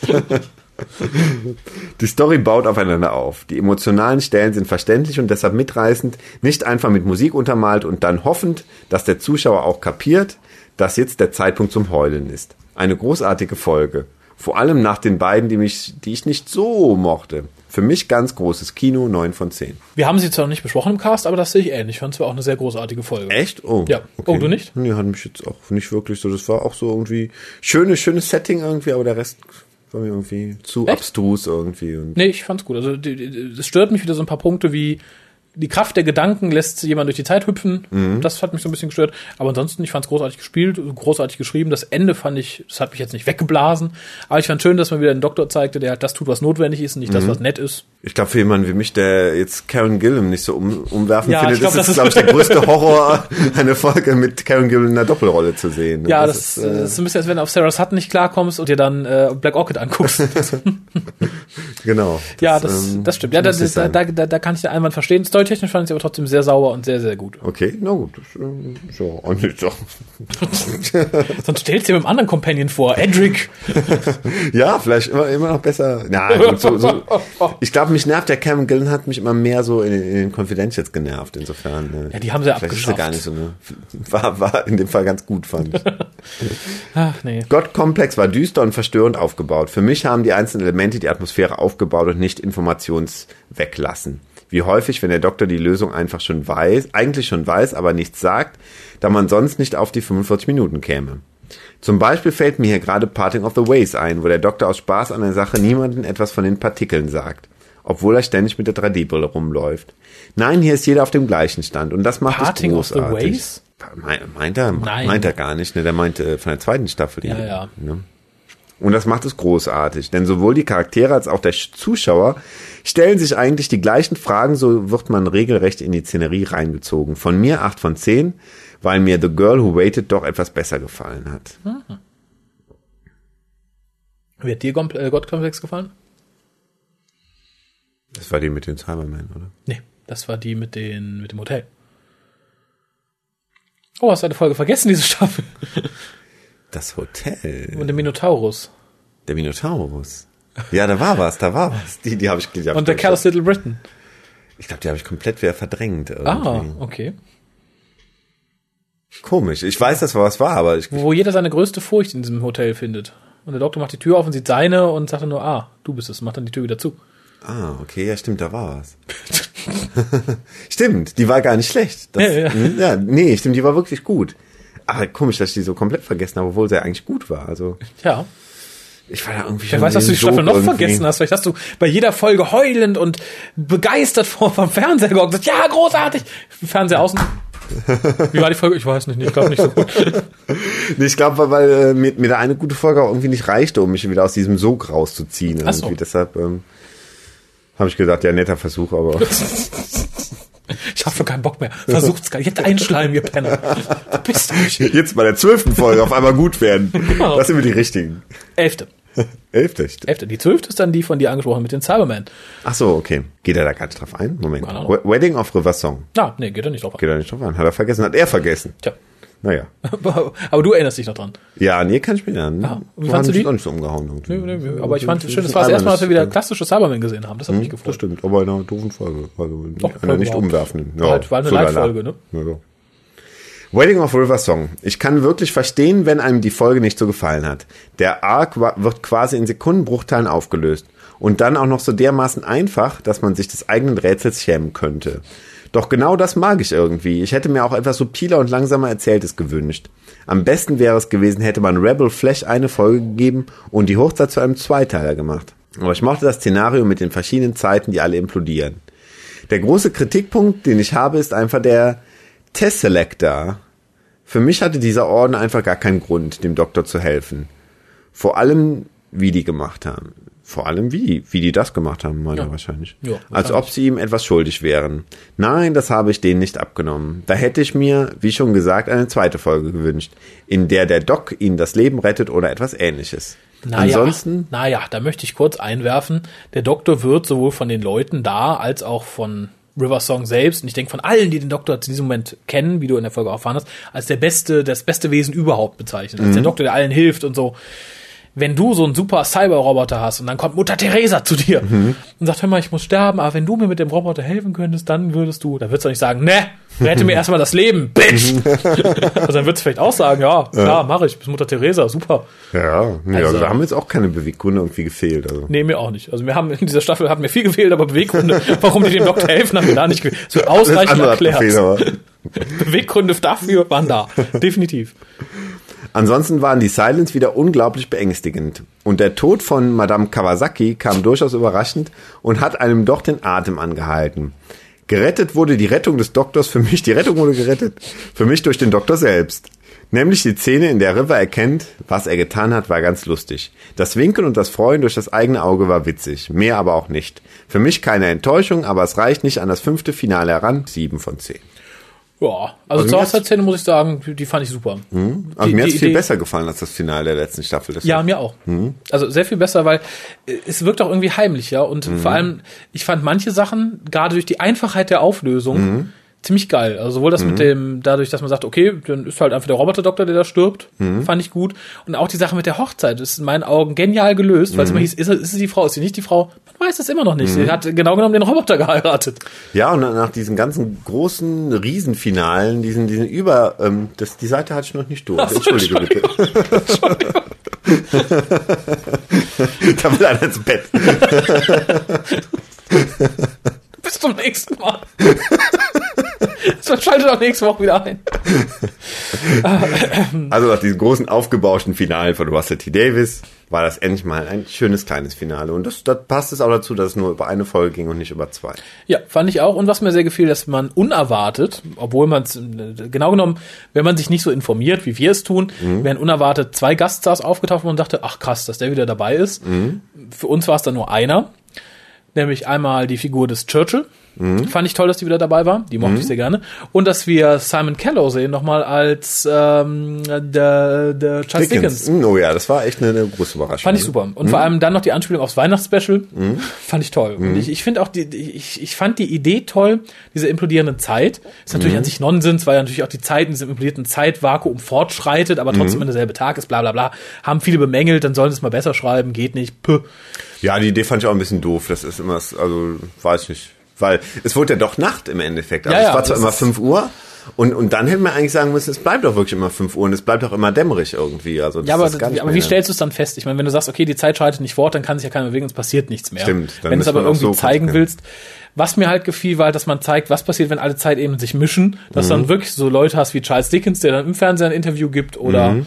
Die Story baut aufeinander auf. Die emotionalen Stellen sind verständlich und deshalb mitreißend, nicht einfach mit Musik untermalt und dann hoffend, dass der Zuschauer auch kapiert, dass jetzt der Zeitpunkt zum Heulen ist. Eine großartige Folge. Vor allem nach den beiden, die mich, die ich nicht so mochte. Für mich ganz großes Kino, 9 von 10. Wir haben sie zwar noch nicht besprochen im Cast, aber das sehe ich ähnlich. Ich fand es war auch eine sehr großartige Folge. Echt? Oh. Ja. Oh, du nicht? Nee, hat mich jetzt auch nicht wirklich so. Das war auch so irgendwie schönes, schönes Setting irgendwie, aber der Rest war mir irgendwie zu Echt? abstrus irgendwie. Und Nee, ich fand's gut. Also es stört mich wieder so ein paar Punkte wie die Kraft der Gedanken lässt jemand durch die Zeit hüpfen. Mhm. Das hat mich so ein bisschen gestört. Aber ansonsten, ich fand's großartig gespielt, großartig geschrieben. Das Ende fand ich, das hat mich jetzt nicht weggeblasen. Aber ich fand schön, dass man wieder einen Doktor zeigte, der halt das tut, was notwendig ist und nicht Mhm. das, was nett ist. ich glaube, für jemanden wie mich, der jetzt Karen Gillan nicht so um, umwerfen Ja, findet, glaub, ist das es, ist- glaube ich, der [LAUGHS] größte Horror, eine Folge mit Karen Gillan in der Doppelrolle zu sehen. Ja, das, ist, äh, das ist ein bisschen, als wenn du auf Sarah Sutton nicht klarkommst und dir dann äh, Black Orchid anguckst. [LAUGHS] genau. ja, das, ähm, das stimmt. Ja, da, da, da, da, da kann ich den Einwand verstehen. Storytechnisch fand ich es aber trotzdem sehr sauber und sehr, sehr gut. Okay, na gut. Das, ähm, ist ja auch nicht so. [LAUGHS] Sonst stellst du dir mit einem anderen Companion vor, Edric. [LAUGHS] Ja, vielleicht immer, immer noch besser. Na, gut, so, so. Ich glaube, mich nervt der Cameron Gillen hat mich immer mehr so in, in den Confidentials genervt. Insofern. äh, Ja, die haben sie vielleicht ist abgeschafft. gar nicht so eine. War, war in dem Fall ganz gut, fand ich. [LAUGHS] Ach, nee. Gottkomplex war düster und verstörend aufgebaut. Für mich haben die einzelnen Elemente die Atmosphäre aufgebaut und nicht informationsweglassen. Wie häufig, wenn der Doktor die Lösung einfach schon weiß, eigentlich schon weiß, aber nichts sagt, da man sonst nicht auf die 45 Minuten käme. Zum Beispiel fällt mir hier gerade Parting of the Ways ein, wo der Doktor aus Spaß an der Sache niemanden etwas von den Partikeln sagt, obwohl er ständig mit der 3D-Brille rumläuft. Nein, hier ist jeder auf dem gleichen Stand und das macht Parting es of the großartig. Ways? Meint, er? Nein. Meint er gar nicht, ne? Der meint äh, von der zweiten Staffel. Ja, ja. Ne? Und das macht es großartig, denn sowohl die Charaktere als auch der Sch- Zuschauer stellen sich eigentlich die gleichen Fragen, so wird man regelrecht in die Szenerie reingezogen. Von mir 8 von 10, weil mir The Girl Who Waited doch etwas besser gefallen hat. Wie hat dir äh, Gottkomplex gefallen? Das war die mit den Cybermen, oder? Nee, das war die mit, den, mit dem Hotel. Oh, hast du eine Folge vergessen, diese Staffel? [LAUGHS] Das Hotel. Und dem Minotaurus. Der Minotaurus. Ja, da war was, da war was. Die, die habe ich, die hab Und der Kerl aus Little Britain. ich, glaube, die habe ich komplett wieder verdrängt. Irgendwie. Ah, okay. Komisch. Ich weiß, dass was war, aber ich, Wo jeder seine größte Furcht in diesem Hotel findet. Und der Doktor macht die Tür auf und sieht seine und sagt dann nur, ah, du bist es, macht dann die Tür wieder zu. Ah, okay, ja, stimmt, da war was. [LAUGHS] stimmt, die war gar nicht schlecht. Das, Ja, ja. Hm, ja, nee, stimmt, die war wirklich gut. Aber komisch, dass ich die so komplett vergessen habe, obwohl sie ja eigentlich gut war. Also, Ja. ich war da irgendwie Wer weiß, was du die Staffel noch irgendwie- vergessen hast. Vielleicht hast du bei jeder Folge heulend und begeistert vor vom Fernseher gehockt gesagt, ja, großartig. Fernseher außen. [LAUGHS] Wie war die Folge? Ich weiß nicht, ich glaube nicht so gut. Nee, ich glaube, weil äh, mir, mir da eine gute Folge auch irgendwie nicht reichte, um mich wieder aus diesem Sog rauszuziehen. Ach so. Deshalb ähm, habe ich gesagt, ja, netter Versuch, aber [LAUGHS] Ich habe keinen Bock mehr. Versucht's gar nicht. Jetzt einschleimen, ihr Penner. Verpisst euch. jetzt bei der zwölften Folge auf einmal gut werden. Genau. Das sind wir die richtigen. Elfte. Elfte. Elfte. Die zwölfte ist dann die von dir angesprochen mit den Cybermen. Ach so, okay. Geht er da gar nicht drauf ein? Moment. Wedding of River Song. Na, nee, geht er nicht drauf an. Geht er nicht drauf an. Hat er vergessen? Hat er vergessen? Tja. Naja. Aber du erinnerst dich noch dran. Ja, nee, kann ich mich erinnern. Ja. Wie fandst du mich die? auch nicht so umgehauen. irgendwie. Nö, nö, nö. Aber ich fand Das schön, das war das erste Mal, dass wir wieder klassische Cybermen gesehen haben. Das hat mich Das gefreut. stimmt, aber in einer doofen Folge. Also in Doch, einer nicht überhaupt. umwerfenden. War halt- war eine so. Leitfolge, ne? Ja, so. Wedding of River Song. Ich kann wirklich verstehen, wenn einem die Folge nicht so gefallen hat. Der Arc wird quasi in Sekundenbruchteilen aufgelöst. Und dann auch noch so dermaßen einfach, dass man sich des eigenen Rätsels schämen könnte. Doch genau das mag ich irgendwie. Ich hätte mir auch etwas subtiler und langsamer Erzähltes gewünscht. Am besten wäre es gewesen, hätte man Rebel Flash eine Folge gegeben und die Hochzeit zu einem Zweiteiler gemacht. Aber ich mochte das Szenario mit den verschiedenen Zeiten, die alle implodieren. Der große Kritikpunkt, den ich habe, ist einfach der Tesselector. Für mich hatte dieser Orden einfach gar keinen Grund, dem Doktor zu helfen. Vor allem, wie die gemacht haben. Vor allem wie, wie die das gemacht haben, meiner ja. wahrscheinlich. Ja, Als ob sie ihm etwas schuldig wären. Nein, das habe ich denen nicht abgenommen. Da hätte ich mir, wie schon gesagt, eine zweite Folge gewünscht, in der der Doc ihnen das Leben rettet oder etwas ähnliches. Naja, Ansonsten. Naja, da möchte ich kurz einwerfen. Der Doktor wird sowohl von den Leuten da als auch von River Song selbst, und ich denke von allen, die den Doktor in diesem Moment kennen, wie du in der Folge erfahren hast, als der beste, das beste Wesen überhaupt bezeichnet. Als mhm. der Doktor, der allen hilft und so wenn du so einen super Cyber-Roboter hast und dann kommt Mutter Teresa zu dir mhm. und sagt, hör mal, ich muss sterben, aber wenn du mir mit dem Roboter helfen könntest, dann würdest du, da würdest du nicht sagen, ne, rette mir [LAUGHS] erstmal das Leben, Bitch. [LAUGHS] also dann würdest du vielleicht auch sagen, ja, klar, ja. mache ich, bis Mutter Teresa, super. Ja, nee, also, also da haben jetzt auch keine Beweggründe irgendwie gefehlt. Also. Nee, mir auch nicht. Also wir haben in dieser Staffel hat mir viel gefehlt, aber Beweggründe, [LAUGHS] warum die dem Doktor helfen, haben wir da nicht gefehlt. Wird ausreichend erklärt. Beweggründe dafür waren da, definitiv. Ansonsten waren die Silence wieder unglaublich beängstigend. Und der Tod von Madame Kawasaki kam durchaus überraschend und hat einem doch den Atem angehalten. Gerettet wurde die Rettung des Doktors für mich, die Rettung wurde gerettet, für mich durch den Doktor selbst. Nämlich die Szene, in der River erkennt, was er getan hat, war ganz lustig. Das Winken und das Freuen durch das eigene Auge war witzig, mehr aber auch nicht. Für mich keine Enttäuschung, aber es reicht nicht an das fünfte Finale heran, sieben von zehn. Ja, also, also zur Hochzeitsszene muss ich sagen, die fand ich super. Mhm. Also die, mir hat es viel besser gefallen als das Finale der letzten Staffel. Deshalb. Ja, mir auch. Mhm. Also sehr viel besser, weil es wirkt auch irgendwie heimlich, ja. Und mhm. vor allem, ich fand manche Sachen, gerade durch die Einfachheit der Auflösung, mhm ziemlich geil. Also sowohl das mhm. mit dem, dadurch, dass man sagt, okay, dann ist halt einfach der Roboterdoktor, der da stirbt, mhm. fand ich gut. Und auch die Sache mit der Hochzeit ist in meinen Augen genial gelöst, weil es mhm. immer hieß, ist, ist es die Frau, ist sie nicht die Frau? Man weiß es immer noch nicht. Sie mhm. hat genau genommen den Roboter [LAUGHS] geheiratet. Ja, und nach diesen ganzen großen Riesenfinalen, diesen, diesen Über, ähm, das, die Seite hatte ich noch nicht durch. Ach, Entschuldige, Entschuldigung, bitte. Entschuldigung. [LAUGHS] da will einer ins Bett. [LAUGHS] Bis zum nächsten Mal. [LAUGHS] Schaltet auch nächste Woche wieder ein. [LAUGHS] also nach diesem großen aufgebauschten Finale von Russell T. Davis war das endlich mal ein schönes kleines Finale. Und das, das passt es auch dazu, dass es nur über eine Folge ging und nicht über zwei. Ja, fand ich auch. Und was mir sehr gefiel, dass man unerwartet, obwohl man es, genau genommen, wenn man sich nicht so informiert, wie wir es tun, mhm. wären unerwartet zwei Gaststars aufgetaucht und man dachte, ach krass, dass der wieder dabei ist. Mhm. Für uns war es dann nur einer nämlich einmal die Figur des Churchill. Mhm. Fand ich toll, dass die wieder dabbai war. Die mochte mhm. ich sehr gerne. Und dass wir Simon Kellow sehen, nochmal als ähm, der, der Charles Dickens. Dickens. Mhm, oh ja, das war echt eine, eine große Überraschung. Fand ich super. Und mhm. vor allem dann noch die Anspielung aufs Weihnachtsspecial. Mhm. Fand ich toll. Und mhm. ich, ich finde auch, die, ich, ich fand die Idee toll, diese implodierende Zeit. Ist natürlich an sich Nonsens, weil natürlich auch die Zeit in diesem implodierten Zeitvakuum fortschreitet, aber trotzdem mhm. derselbe Tag ist, bla bla bla. Haben viele bemängelt, dann sollen sie es mal besser schreiben, geht nicht. Puh. Ja, die Idee fand ich auch ein bisschen doof. Das ist immer, also weiß ich nicht. Weil es wurde ja doch Nacht im Endeffekt. Also ja, es war zwar immer 5 Uhr, und, und dann hätten wir eigentlich sagen müssen, es bleibt doch wirklich immer 5 Uhr und es bleibt auch immer dämmerig irgendwie. Also ja, aber, aber wie stellst du es dann fest? Ich meine, wenn du sagst, okay, die Zeit schreitet nicht fort, dann kann sich ja keiner bewegen, es passiert nichts mehr. Stimmt. Wenn du es aber irgendwie so zeigen willst, was mir halt gefiel, war halt, dass man zeigt, was passiert, wenn alle Zeit eben sich mischen, dass mhm. dann wirklich so Leute hast wie Charles Dickens, der dann im Fernsehen ein Interview gibt oder mhm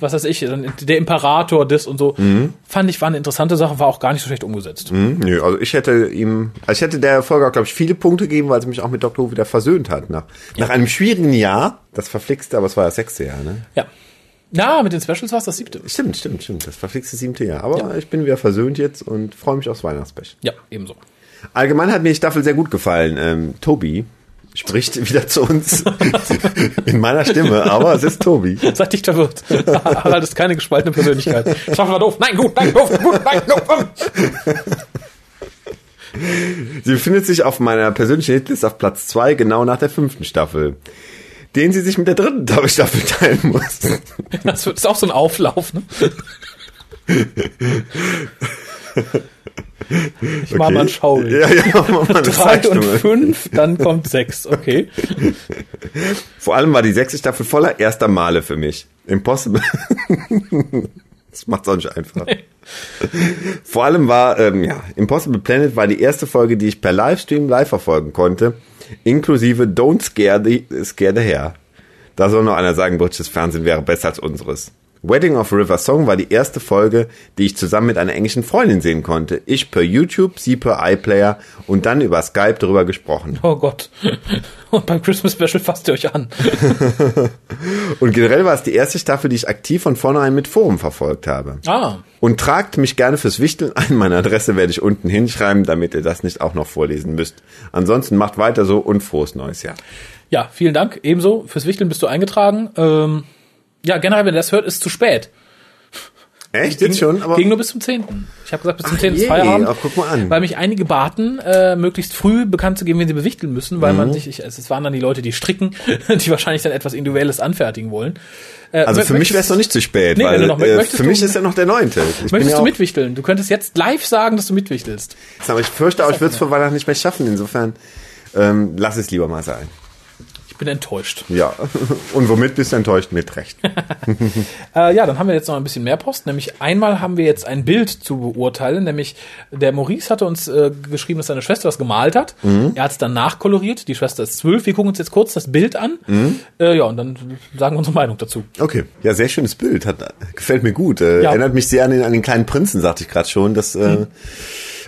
was weiß ich, der Imperator, das und so, mhm. fand ich, war eine interessante Sache, war auch gar nicht so schlecht umgesetzt. Mhm, nö, also ich hätte ihm, also ich hätte der Folge auch, glaube ich, viele Punkte gegeben, weil sie mich auch mit Dr. Who wieder versöhnt hat. Nach, ja. nach einem schwierigen Jahr, das verflixte, aber es war das sechste Jahr, ne? Ja. Na, mit den Specials war es das siebte. Stimmt, stimmt, stimmt. Das verflixte siebte Jahr. Aber ja. ich bin wieder versöhnt jetzt und freue mich aufs Weihnachtsspecial. Ja, ebenso. Allgemein hat mir die Staffel sehr gut gefallen. Ähm, Tobi, spricht wieder zu uns [LAUGHS] in meiner Stimme, aber es ist Tobi. Sag dich verwirrt. [LAUGHS] Harald ist keine gespaltene Persönlichkeit. Schaffen wir doof. Nein, gut, nein, doof, gut, nein, doof. Sie befindet sich auf meiner persönlichen Hitlist auf Platz zwei, genau nach der fünften Staffel. Den sie sich mit der dritten Staffel teilen muss. Das ist auch so ein Auflauf, ne? [LAUGHS] Ich okay. mach mal ein Schaubild. Ja, ja, mach mal [LAUGHS] Drei und fünf, dann kommt sechs, okay. [LAUGHS] Vor allem war die sechste Staffel voller erster Male für mich. Impossible. [LAUGHS] das macht's auch nicht einfach. Nee. Vor allem war, ähm, ja, Impossible Planet war die erste Folge, die ich per Livestream live verfolgen konnte, inklusive Don't Scare the, scare the Hair. Da soll noch einer sagen, britisches Fernsehen wäre besser als unseres. Wedding of River Song war die erste Folge, die ich zusammen mit einer englischen Freundin sehen konnte. Ich per YouTube, sie per iPlayer und dann über Skype darüber gesprochen. Oh Gott. [LAUGHS] Und beim Christmas Special fasst ihr euch an. [LAUGHS] und generell war es die erste Staffel, die ich aktiv von vornherein mit Forum verfolgt habe. Ah. Und tragt mich gerne fürs Wichteln ein. Meine Adresse werde ich unten hinschreiben, damit ihr das nicht auch noch vorlesen müsst. Ansonsten macht weiter so und frohes neues Jahr. Ja, vielen Dank. Ebenso. Fürs Wichteln bist du eingetragen. Ähm, ja, generell, wenn ihr das hört, ist zu spät. Echt? Ging, Jetzt schon? Aber ging nur bis zum 10. Ich habe gesagt, bis zum Ach 10. ist je, Feierabend. ach, guck mal an. Weil mich einige baten, äh, möglichst früh bekannt zu geben, wenn sie bewichteln müssen, weil Mhm. man sich, ich, es waren dann die Leute, die stricken, [LAUGHS] die wahrscheinlich dann etwas Individuelles anfertigen wollen. Äh, also für mich wäre es noch nicht zu spät, Nee, weil noch- äh, für du- mich ist ja noch der neunte. Ich bin Möchtest ja du mitwichteln? Du könntest jetzt live sagen, dass du mitwichtelst. aber ich fürchte auch, ich würde es vor Weihnachten nicht mehr schaffen. Insofern ähm, lass es lieber mal sein. Ich bin enttäuscht. Ja. Und womit bist du enttäuscht? Mit Recht. [LAUGHS] Äh, ja, dann haben wir jetzt noch ein bisschen mehr Post. Nämlich einmal haben wir jetzt ein Bild zu beurteilen. Nämlich der Maurice hatte uns äh, geschrieben, dass seine Schwester was gemalt hat. Mhm. Er hat es dann nachkoloriert. Die Schwester ist zwölf. Wir gucken uns jetzt kurz das Bild an. Mhm. Äh, ja, und dann sagen wir unsere Meinung dazu. Okay. Ja, sehr schönes Bild. Hat, gefällt mir gut. Äh, Ja. Erinnert mich sehr an den, an den kleinen Prinzen, sagte ich gerade schon. Dass äh, Mhm.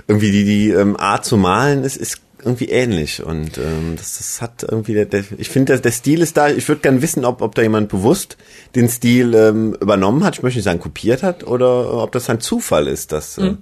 irgendwie die, die ähm, Art zu malen ist, ist irgendwie ähnlich. Und ähm, das, das hat irgendwie, der, der, ich finde, der, der Stil ist da. Ich würde gern wissen, ob, ob da jemand bewusst den Stil ähm, übernommen hat. Ich möchte nicht sagen, kopiert hat. Oder ob das ein Zufall ist. Dass, äh,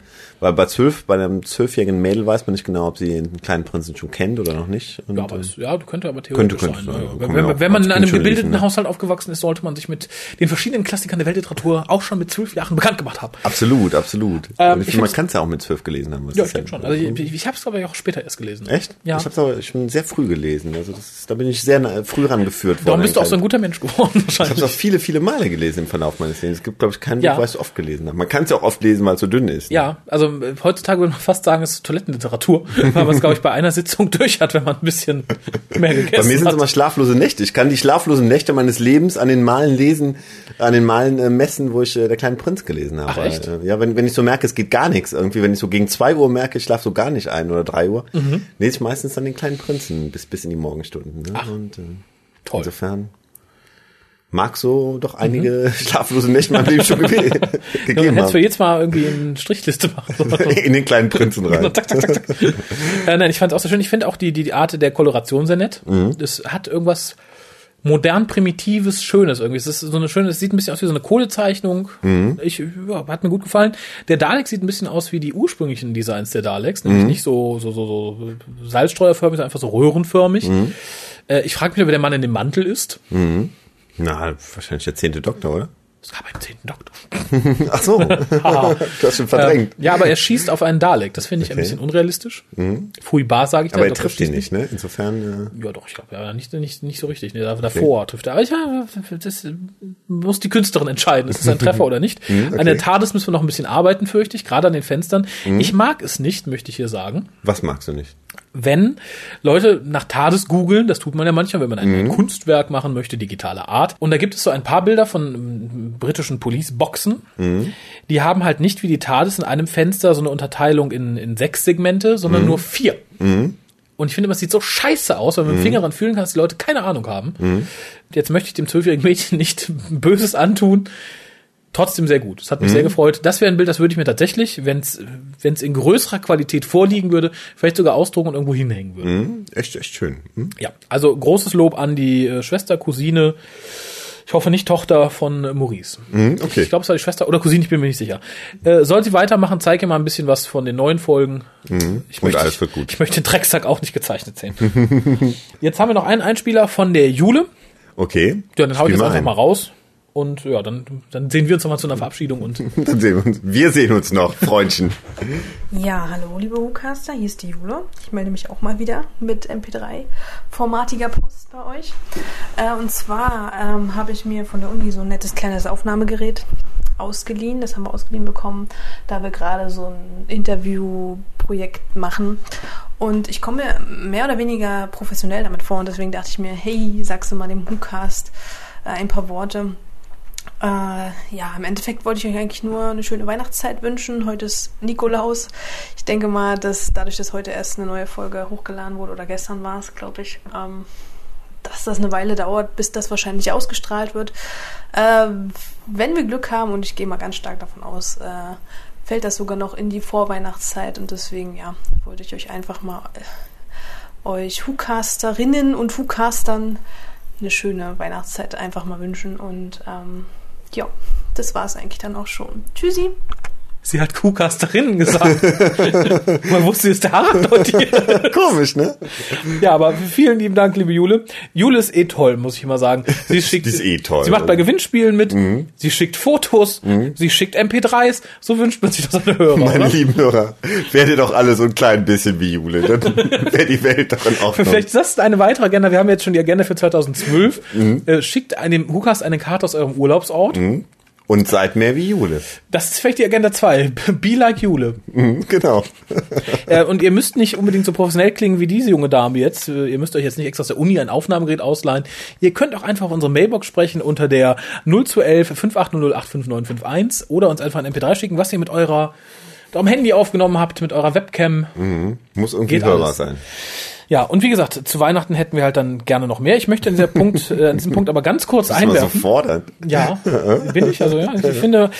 weil bei zwölf, bei einem zwölfjährigen Mädel weiß man nicht genau, ob sie den kleinen Prinzen schon kennt oder noch nicht. Und, Ja, aber es, ja, könnte aber theoretisch Könnte, könnte, sein. ja, Wenn, man wenn, wenn man in einem gebildeten lesen, ne? Haushalt aufgewachsen ist, sollte man sich mit den verschiedenen Klassikern der Weltliteratur auch schon mit zwölf Jahren bekannt gemacht haben. Absolut, absolut. Ähm, ich ich man kann es ja auch mit zwölf gelesen haben. Ja, ich denke schon. Also ich, ich habe es aber auch später erst gelesen. Echt? Ja. Ich habe aber schon sehr früh gelesen. Also das da bin ich sehr früh rangeführt worden. Darum bist du auch so ein Ich guter Mensch geworden habe es auch wahrscheinlich. viele, viele Male gelesen im Verlauf meines Lebens. Es gibt, glaube ich, kein Ja. Buch, was ich oft gelesen habe. Man kann es ja auch oft lesen, weil es so dünn ist. ne? Ja, also äh, heutzutage würde man fast sagen, es ist Toilettenliteratur, [LAUGHS] weil man es, glaube ich, bei einer Sitzung [LAUGHS] durch hat, wenn man ein bisschen mehr gegessen Bei mir sind es hat. immer schlaflose Nächte. Ich kann die schlaflosen Nächte meines Lebens an den Malen lesen, an den Malen äh, messen, wo ich äh, der kleine Prinz gelesen habe. Ach, echt? Äh, ja, wenn, wenn ich so merke, es geht gar nichts. Irgendwie, wenn ich so gegen zwei Uhr merke, ich schlafe so gar nicht ein oder drei Uhr, Mhm. lese ich meistens dann den kleinen Prinzen bis, bis in die Morgenstunden. Ne? Ach, Und, äh, Toll. Insofern mag so doch einige [LAUGHS] schlaflose Nächte in meinem Leben schon ge [LAUGHS] gegeben dann hättest du haben. jetzt mal irgendwie eine Strichliste machen sollen. [LAUGHS] In den kleinen Prinzen rein. zack, zack, zack, zack. äh, nein, ich fand es auch sehr schön. Ich finde auch die, die, die Art der Koloration sehr nett. Mhm. Das hat irgendwas modern primitives, schönes irgendwie. Es ist so eine schöne, es sieht ein bisschen aus wie so eine Kohlezeichnung. Mhm. Ich, ja, hat mir gut gefallen. Der Dalek sieht ein bisschen aus wie die ursprünglichen Designs der Daleks, nämlich Mhm. nicht so, so, so, so salzstreuerförmig, sondern einfach so röhrenförmig. Mhm. Äh, ich frage mich, ob der Mann in dem Mantel ist. Na, wahrscheinlich der zehnte Doktor, oder? Es gab einen zehnten Doktor. [LAUGHS] Ach so, [LAUGHS] du hast schon verdrängt. Ja, aber er schießt auf einen Dalek. Das finde ich ein Okay. Mhm. bisschen unrealistisch. Fui bar, sage ich da. Aber er Ich glaub, trifft ihn nicht, ne? Insofern, äh, Ja, doch, ich glaube, ja, nicht, nicht, nicht so richtig. Da- davor trifft er. Aber ja, das muss die Künstlerin entscheiden. Ist es ein Treffer [LAUGHS] oder nicht? Mhm, okay. An der TARDIS müssen wir noch ein bisschen arbeiten, fürchte ich, gerade an den Fenstern. Ich mag es nicht, möchte ich hier sagen, was magst du nicht? Wenn Leute nach TARDIS googeln, das tut man ja manchmal, wenn man ein, Mhm. Kunstwerk machen möchte, digitale Art. Und da gibt es so ein paar Bilder von ähm, britischen Police-Boxen. Mhm. Die haben halt nicht wie die TARDIS in einem Fenster so eine Unterteilung in, in sechs Segmente, sondern Mhm. nur vier. Und ich finde, das sieht so scheiße aus, weil man mit dem Finger ran fühlen kann, dass die Leute keine Ahnung haben. Jetzt möchte ich dem zwölfjährigen Mädchen nicht [LAUGHS] Böses antun. Trotzdem sehr gut. Das hat mich sehr gefreut. Das wäre ein Bild, das würde ich mir tatsächlich, wenn es in größerer Qualität vorliegen würde, vielleicht sogar ausdrucken und irgendwo hinhängen würde. Hm? Echt, echt schön. Hm? Ja, also großes Lob an die äh, Schwester, Cousine. Ich hoffe nicht Tochter von äh, Maurice. Hm, okay. Ich glaube, es war die Schwester oder Cousine, ich bin mir nicht sicher. Äh, soll sie weitermachen, zeig ihr mal ein bisschen was von den neuen Folgen. Ich Hm. Und alles wird gut. Ich möchte den Drecksack auch nicht gezeichnet sehen. [LAUGHS] jetzt haben wir noch einen Einspieler von der Jule. Okay. Ja, dann hau ich jetzt einfach ein. mal raus. Und ja, dann, dann sehen wir uns nochmal zu einer Verabschiedung und [LAUGHS] Dann sehen wir uns. Wir sehen uns noch, Freundchen. Ja, hallo liebe Hucaster, hier ist die Jule. Ich melde mich auch mal wieder mit MP3-formatiger Post bei euch. Äh, und zwar ähm, habe ich mir von der Uni so ein nettes kleines Aufnahmegerät ausgeliehen. Das haben wir ausgeliehen bekommen, da wir gerade so ein Interviewprojekt machen. Und ich komme mir mehr oder weniger professionell damit vor und deswegen dachte ich mir, hey, sagst du mal dem Hucast äh, ein paar Worte. Äh, ja, im Endeffekt wollte ich euch eigentlich nur eine schöne Weihnachtszeit wünschen. Heute ist Nikolaus. Ich denke mal, dass dadurch, dass heute erst eine neue Folge hochgeladen wurde oder gestern war es, glaube ich, ähm, dass das eine Weile dauert, bis das wahrscheinlich ausgestrahlt wird. Äh, wenn wir Glück haben, und ich gehe mal ganz stark davon aus, äh, fällt das sogar noch in die Vorweihnachtszeit und deswegen, ja, wollte ich euch einfach mal äh, euch Hukasterinnen und Hukastern eine schöne Weihnachtszeit einfach mal wünschen und ähm, ja, das war es eigentlich dann auch schon. Tschüssi! Sie hat Kuhcasterinnen gesagt. [LAUGHS] Man wusste, ist der Harald heute hier. Komisch, ne? Ja, aber vielen lieben Dank, liebe Jule. Jule ist eh toll, muss ich immer sagen. Sie schickt, ist eh toll. Sie macht bei Gewinnspielen mit. Sie schickt Fotos. Sie schickt MP3s. So wünscht man sich das an der Hörer. Meine oder? lieben Hörer, werdet doch alle so ein klein bisschen wie Jule. Dann [LAUGHS] wäre die Welt doch in Ordnung. Vielleicht ist das eine weitere Agenda. Wir haben jetzt schon die Agenda für 2012. Mhm. Äh, schickt einem Hukas eine Karte aus eurem Urlaubsort. Und seid mehr wie Jule. Das ist vielleicht die Agenda 2. [LAUGHS] Be like Jule. Mhm, genau. [LAUGHS] Äh, und ihr müsst nicht unbedingt so professionell klingen wie diese junge Dame jetzt. Äh, Ihr müsst euch jetzt nicht extra aus der Uni ein Aufnahmegerät ausleihen. Ihr könnt auch einfach auf unsere Mailbox sprechen unter der 0211 5800 oder uns einfach ein MP3 schicken, was ihr mit eurer eurem Handy aufgenommen habt, mit eurer Webcam. Muss irgendwie Geht hörbar alles. sein. Ja, und wie gesagt, zu Weihnachten hätten wir halt dann gerne noch mehr. Ich möchte an, dieser Punkt, [LAUGHS] äh, an diesem Punkt aber ganz kurz Das immer so einwerfen. fordernd. Ja, [LAUGHS] bin ich. Also ja, ich finde,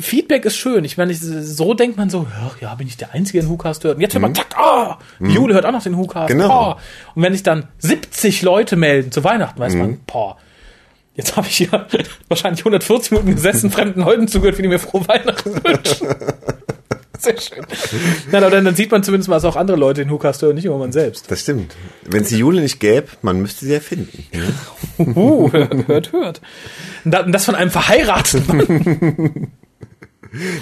Feedback ist schön. Ich meine, ich- so denkt man so, ja, bin ich der Einzige, der den WhoCast hört. Und jetzt hört man, zack, ah, Jule hört auch noch den WhoCast. Genau. Boah. Und wenn sich dann 70 Leute melden zu Weihnachten, weiß man, boah, jetzt habe ich hier [LAUGHS] wahrscheinlich 140 Minuten gesessen, fremden Leuten zugehört, wie die mir frohe Weihnachten wünschen. Sehr schön. Nein, aber dann, dann sieht man zumindest mal, dass auch andere Leute den WhoCast hören, nicht nur man selbst. Das stimmt. Wenn es die Jule nicht gäbe, man müsste sie erfinden. Uh, hört, hört. Und da- und das von einem verheirateten.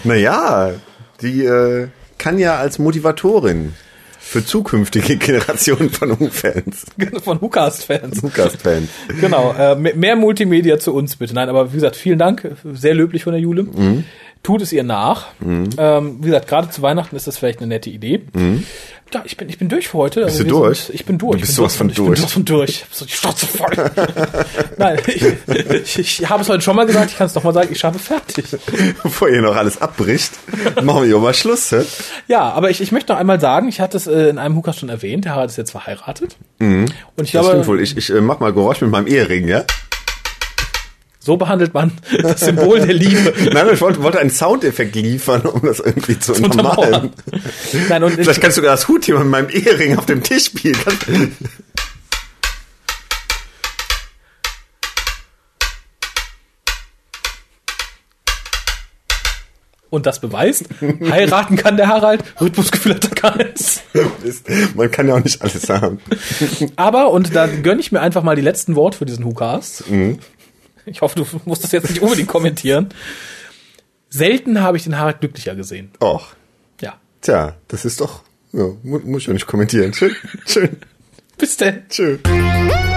Naja, die äh, kann ja als Motivatorin für zukünftige Generationen von U-Fans, von WhoCast-Fans. Lucas-Fans. Genau, äh, me- mehr Multimedia zu uns bitte. Nein, aber wie gesagt, vielen Dank, sehr löblich von der Jule. Mhm. Tut es ihr nach. Ähm, wie gesagt, gerade zu Weihnachten ist das vielleicht eine nette Idee. Ja, ich bin, ich bin durch für heute. Also Mhm. du durch? Sind, ich bin durch. Du bist bin sowas von Ich bin durch. sowas von durch. Ich hab so die Schnauze voll. [LAUGHS] Nein, ich, ich, ich habe es heute schon mal gesagt, ich kann es noch mal sagen, ich schaffe fertig. Bevor ihr noch alles abbricht, [LAUGHS] machen wir hier mal Schluss. Hä? Ja, aber ich, ich möchte noch einmal sagen, ich hatte es äh, in einem Hukas schon erwähnt, der Harald ist jetzt verheiratet. Und ich Das glaube, stimmt wohl. Ich, ich äh, mach mal Geräusch mit meinem Ehering, ja? So behandelt man [LAUGHS] das Symbol der Liebe. [LAUGHS] Nein, ich wollte, wollte einen Soundeffekt liefern, um das irgendwie zu untermalen. Nein, und Vielleicht kannst du das Hut hier mit meinem Ehering auf dem Tisch spielen. Und das beweist, heiraten kann der Harald, Rhythmusgefühl hat er keins. Man kann ja auch nicht alles haben. Aber, und da gönne ich mir einfach mal die letzten Worte für diesen Hucast. Ich hoffe, du musst das jetzt nicht unbedingt kommentieren. Selten habe ich den Harald glücklicher gesehen. Och, Ja. tja, das ist doch, ja, mu muss ich ja nicht kommentieren. Schön, schön, Bis denn. Thank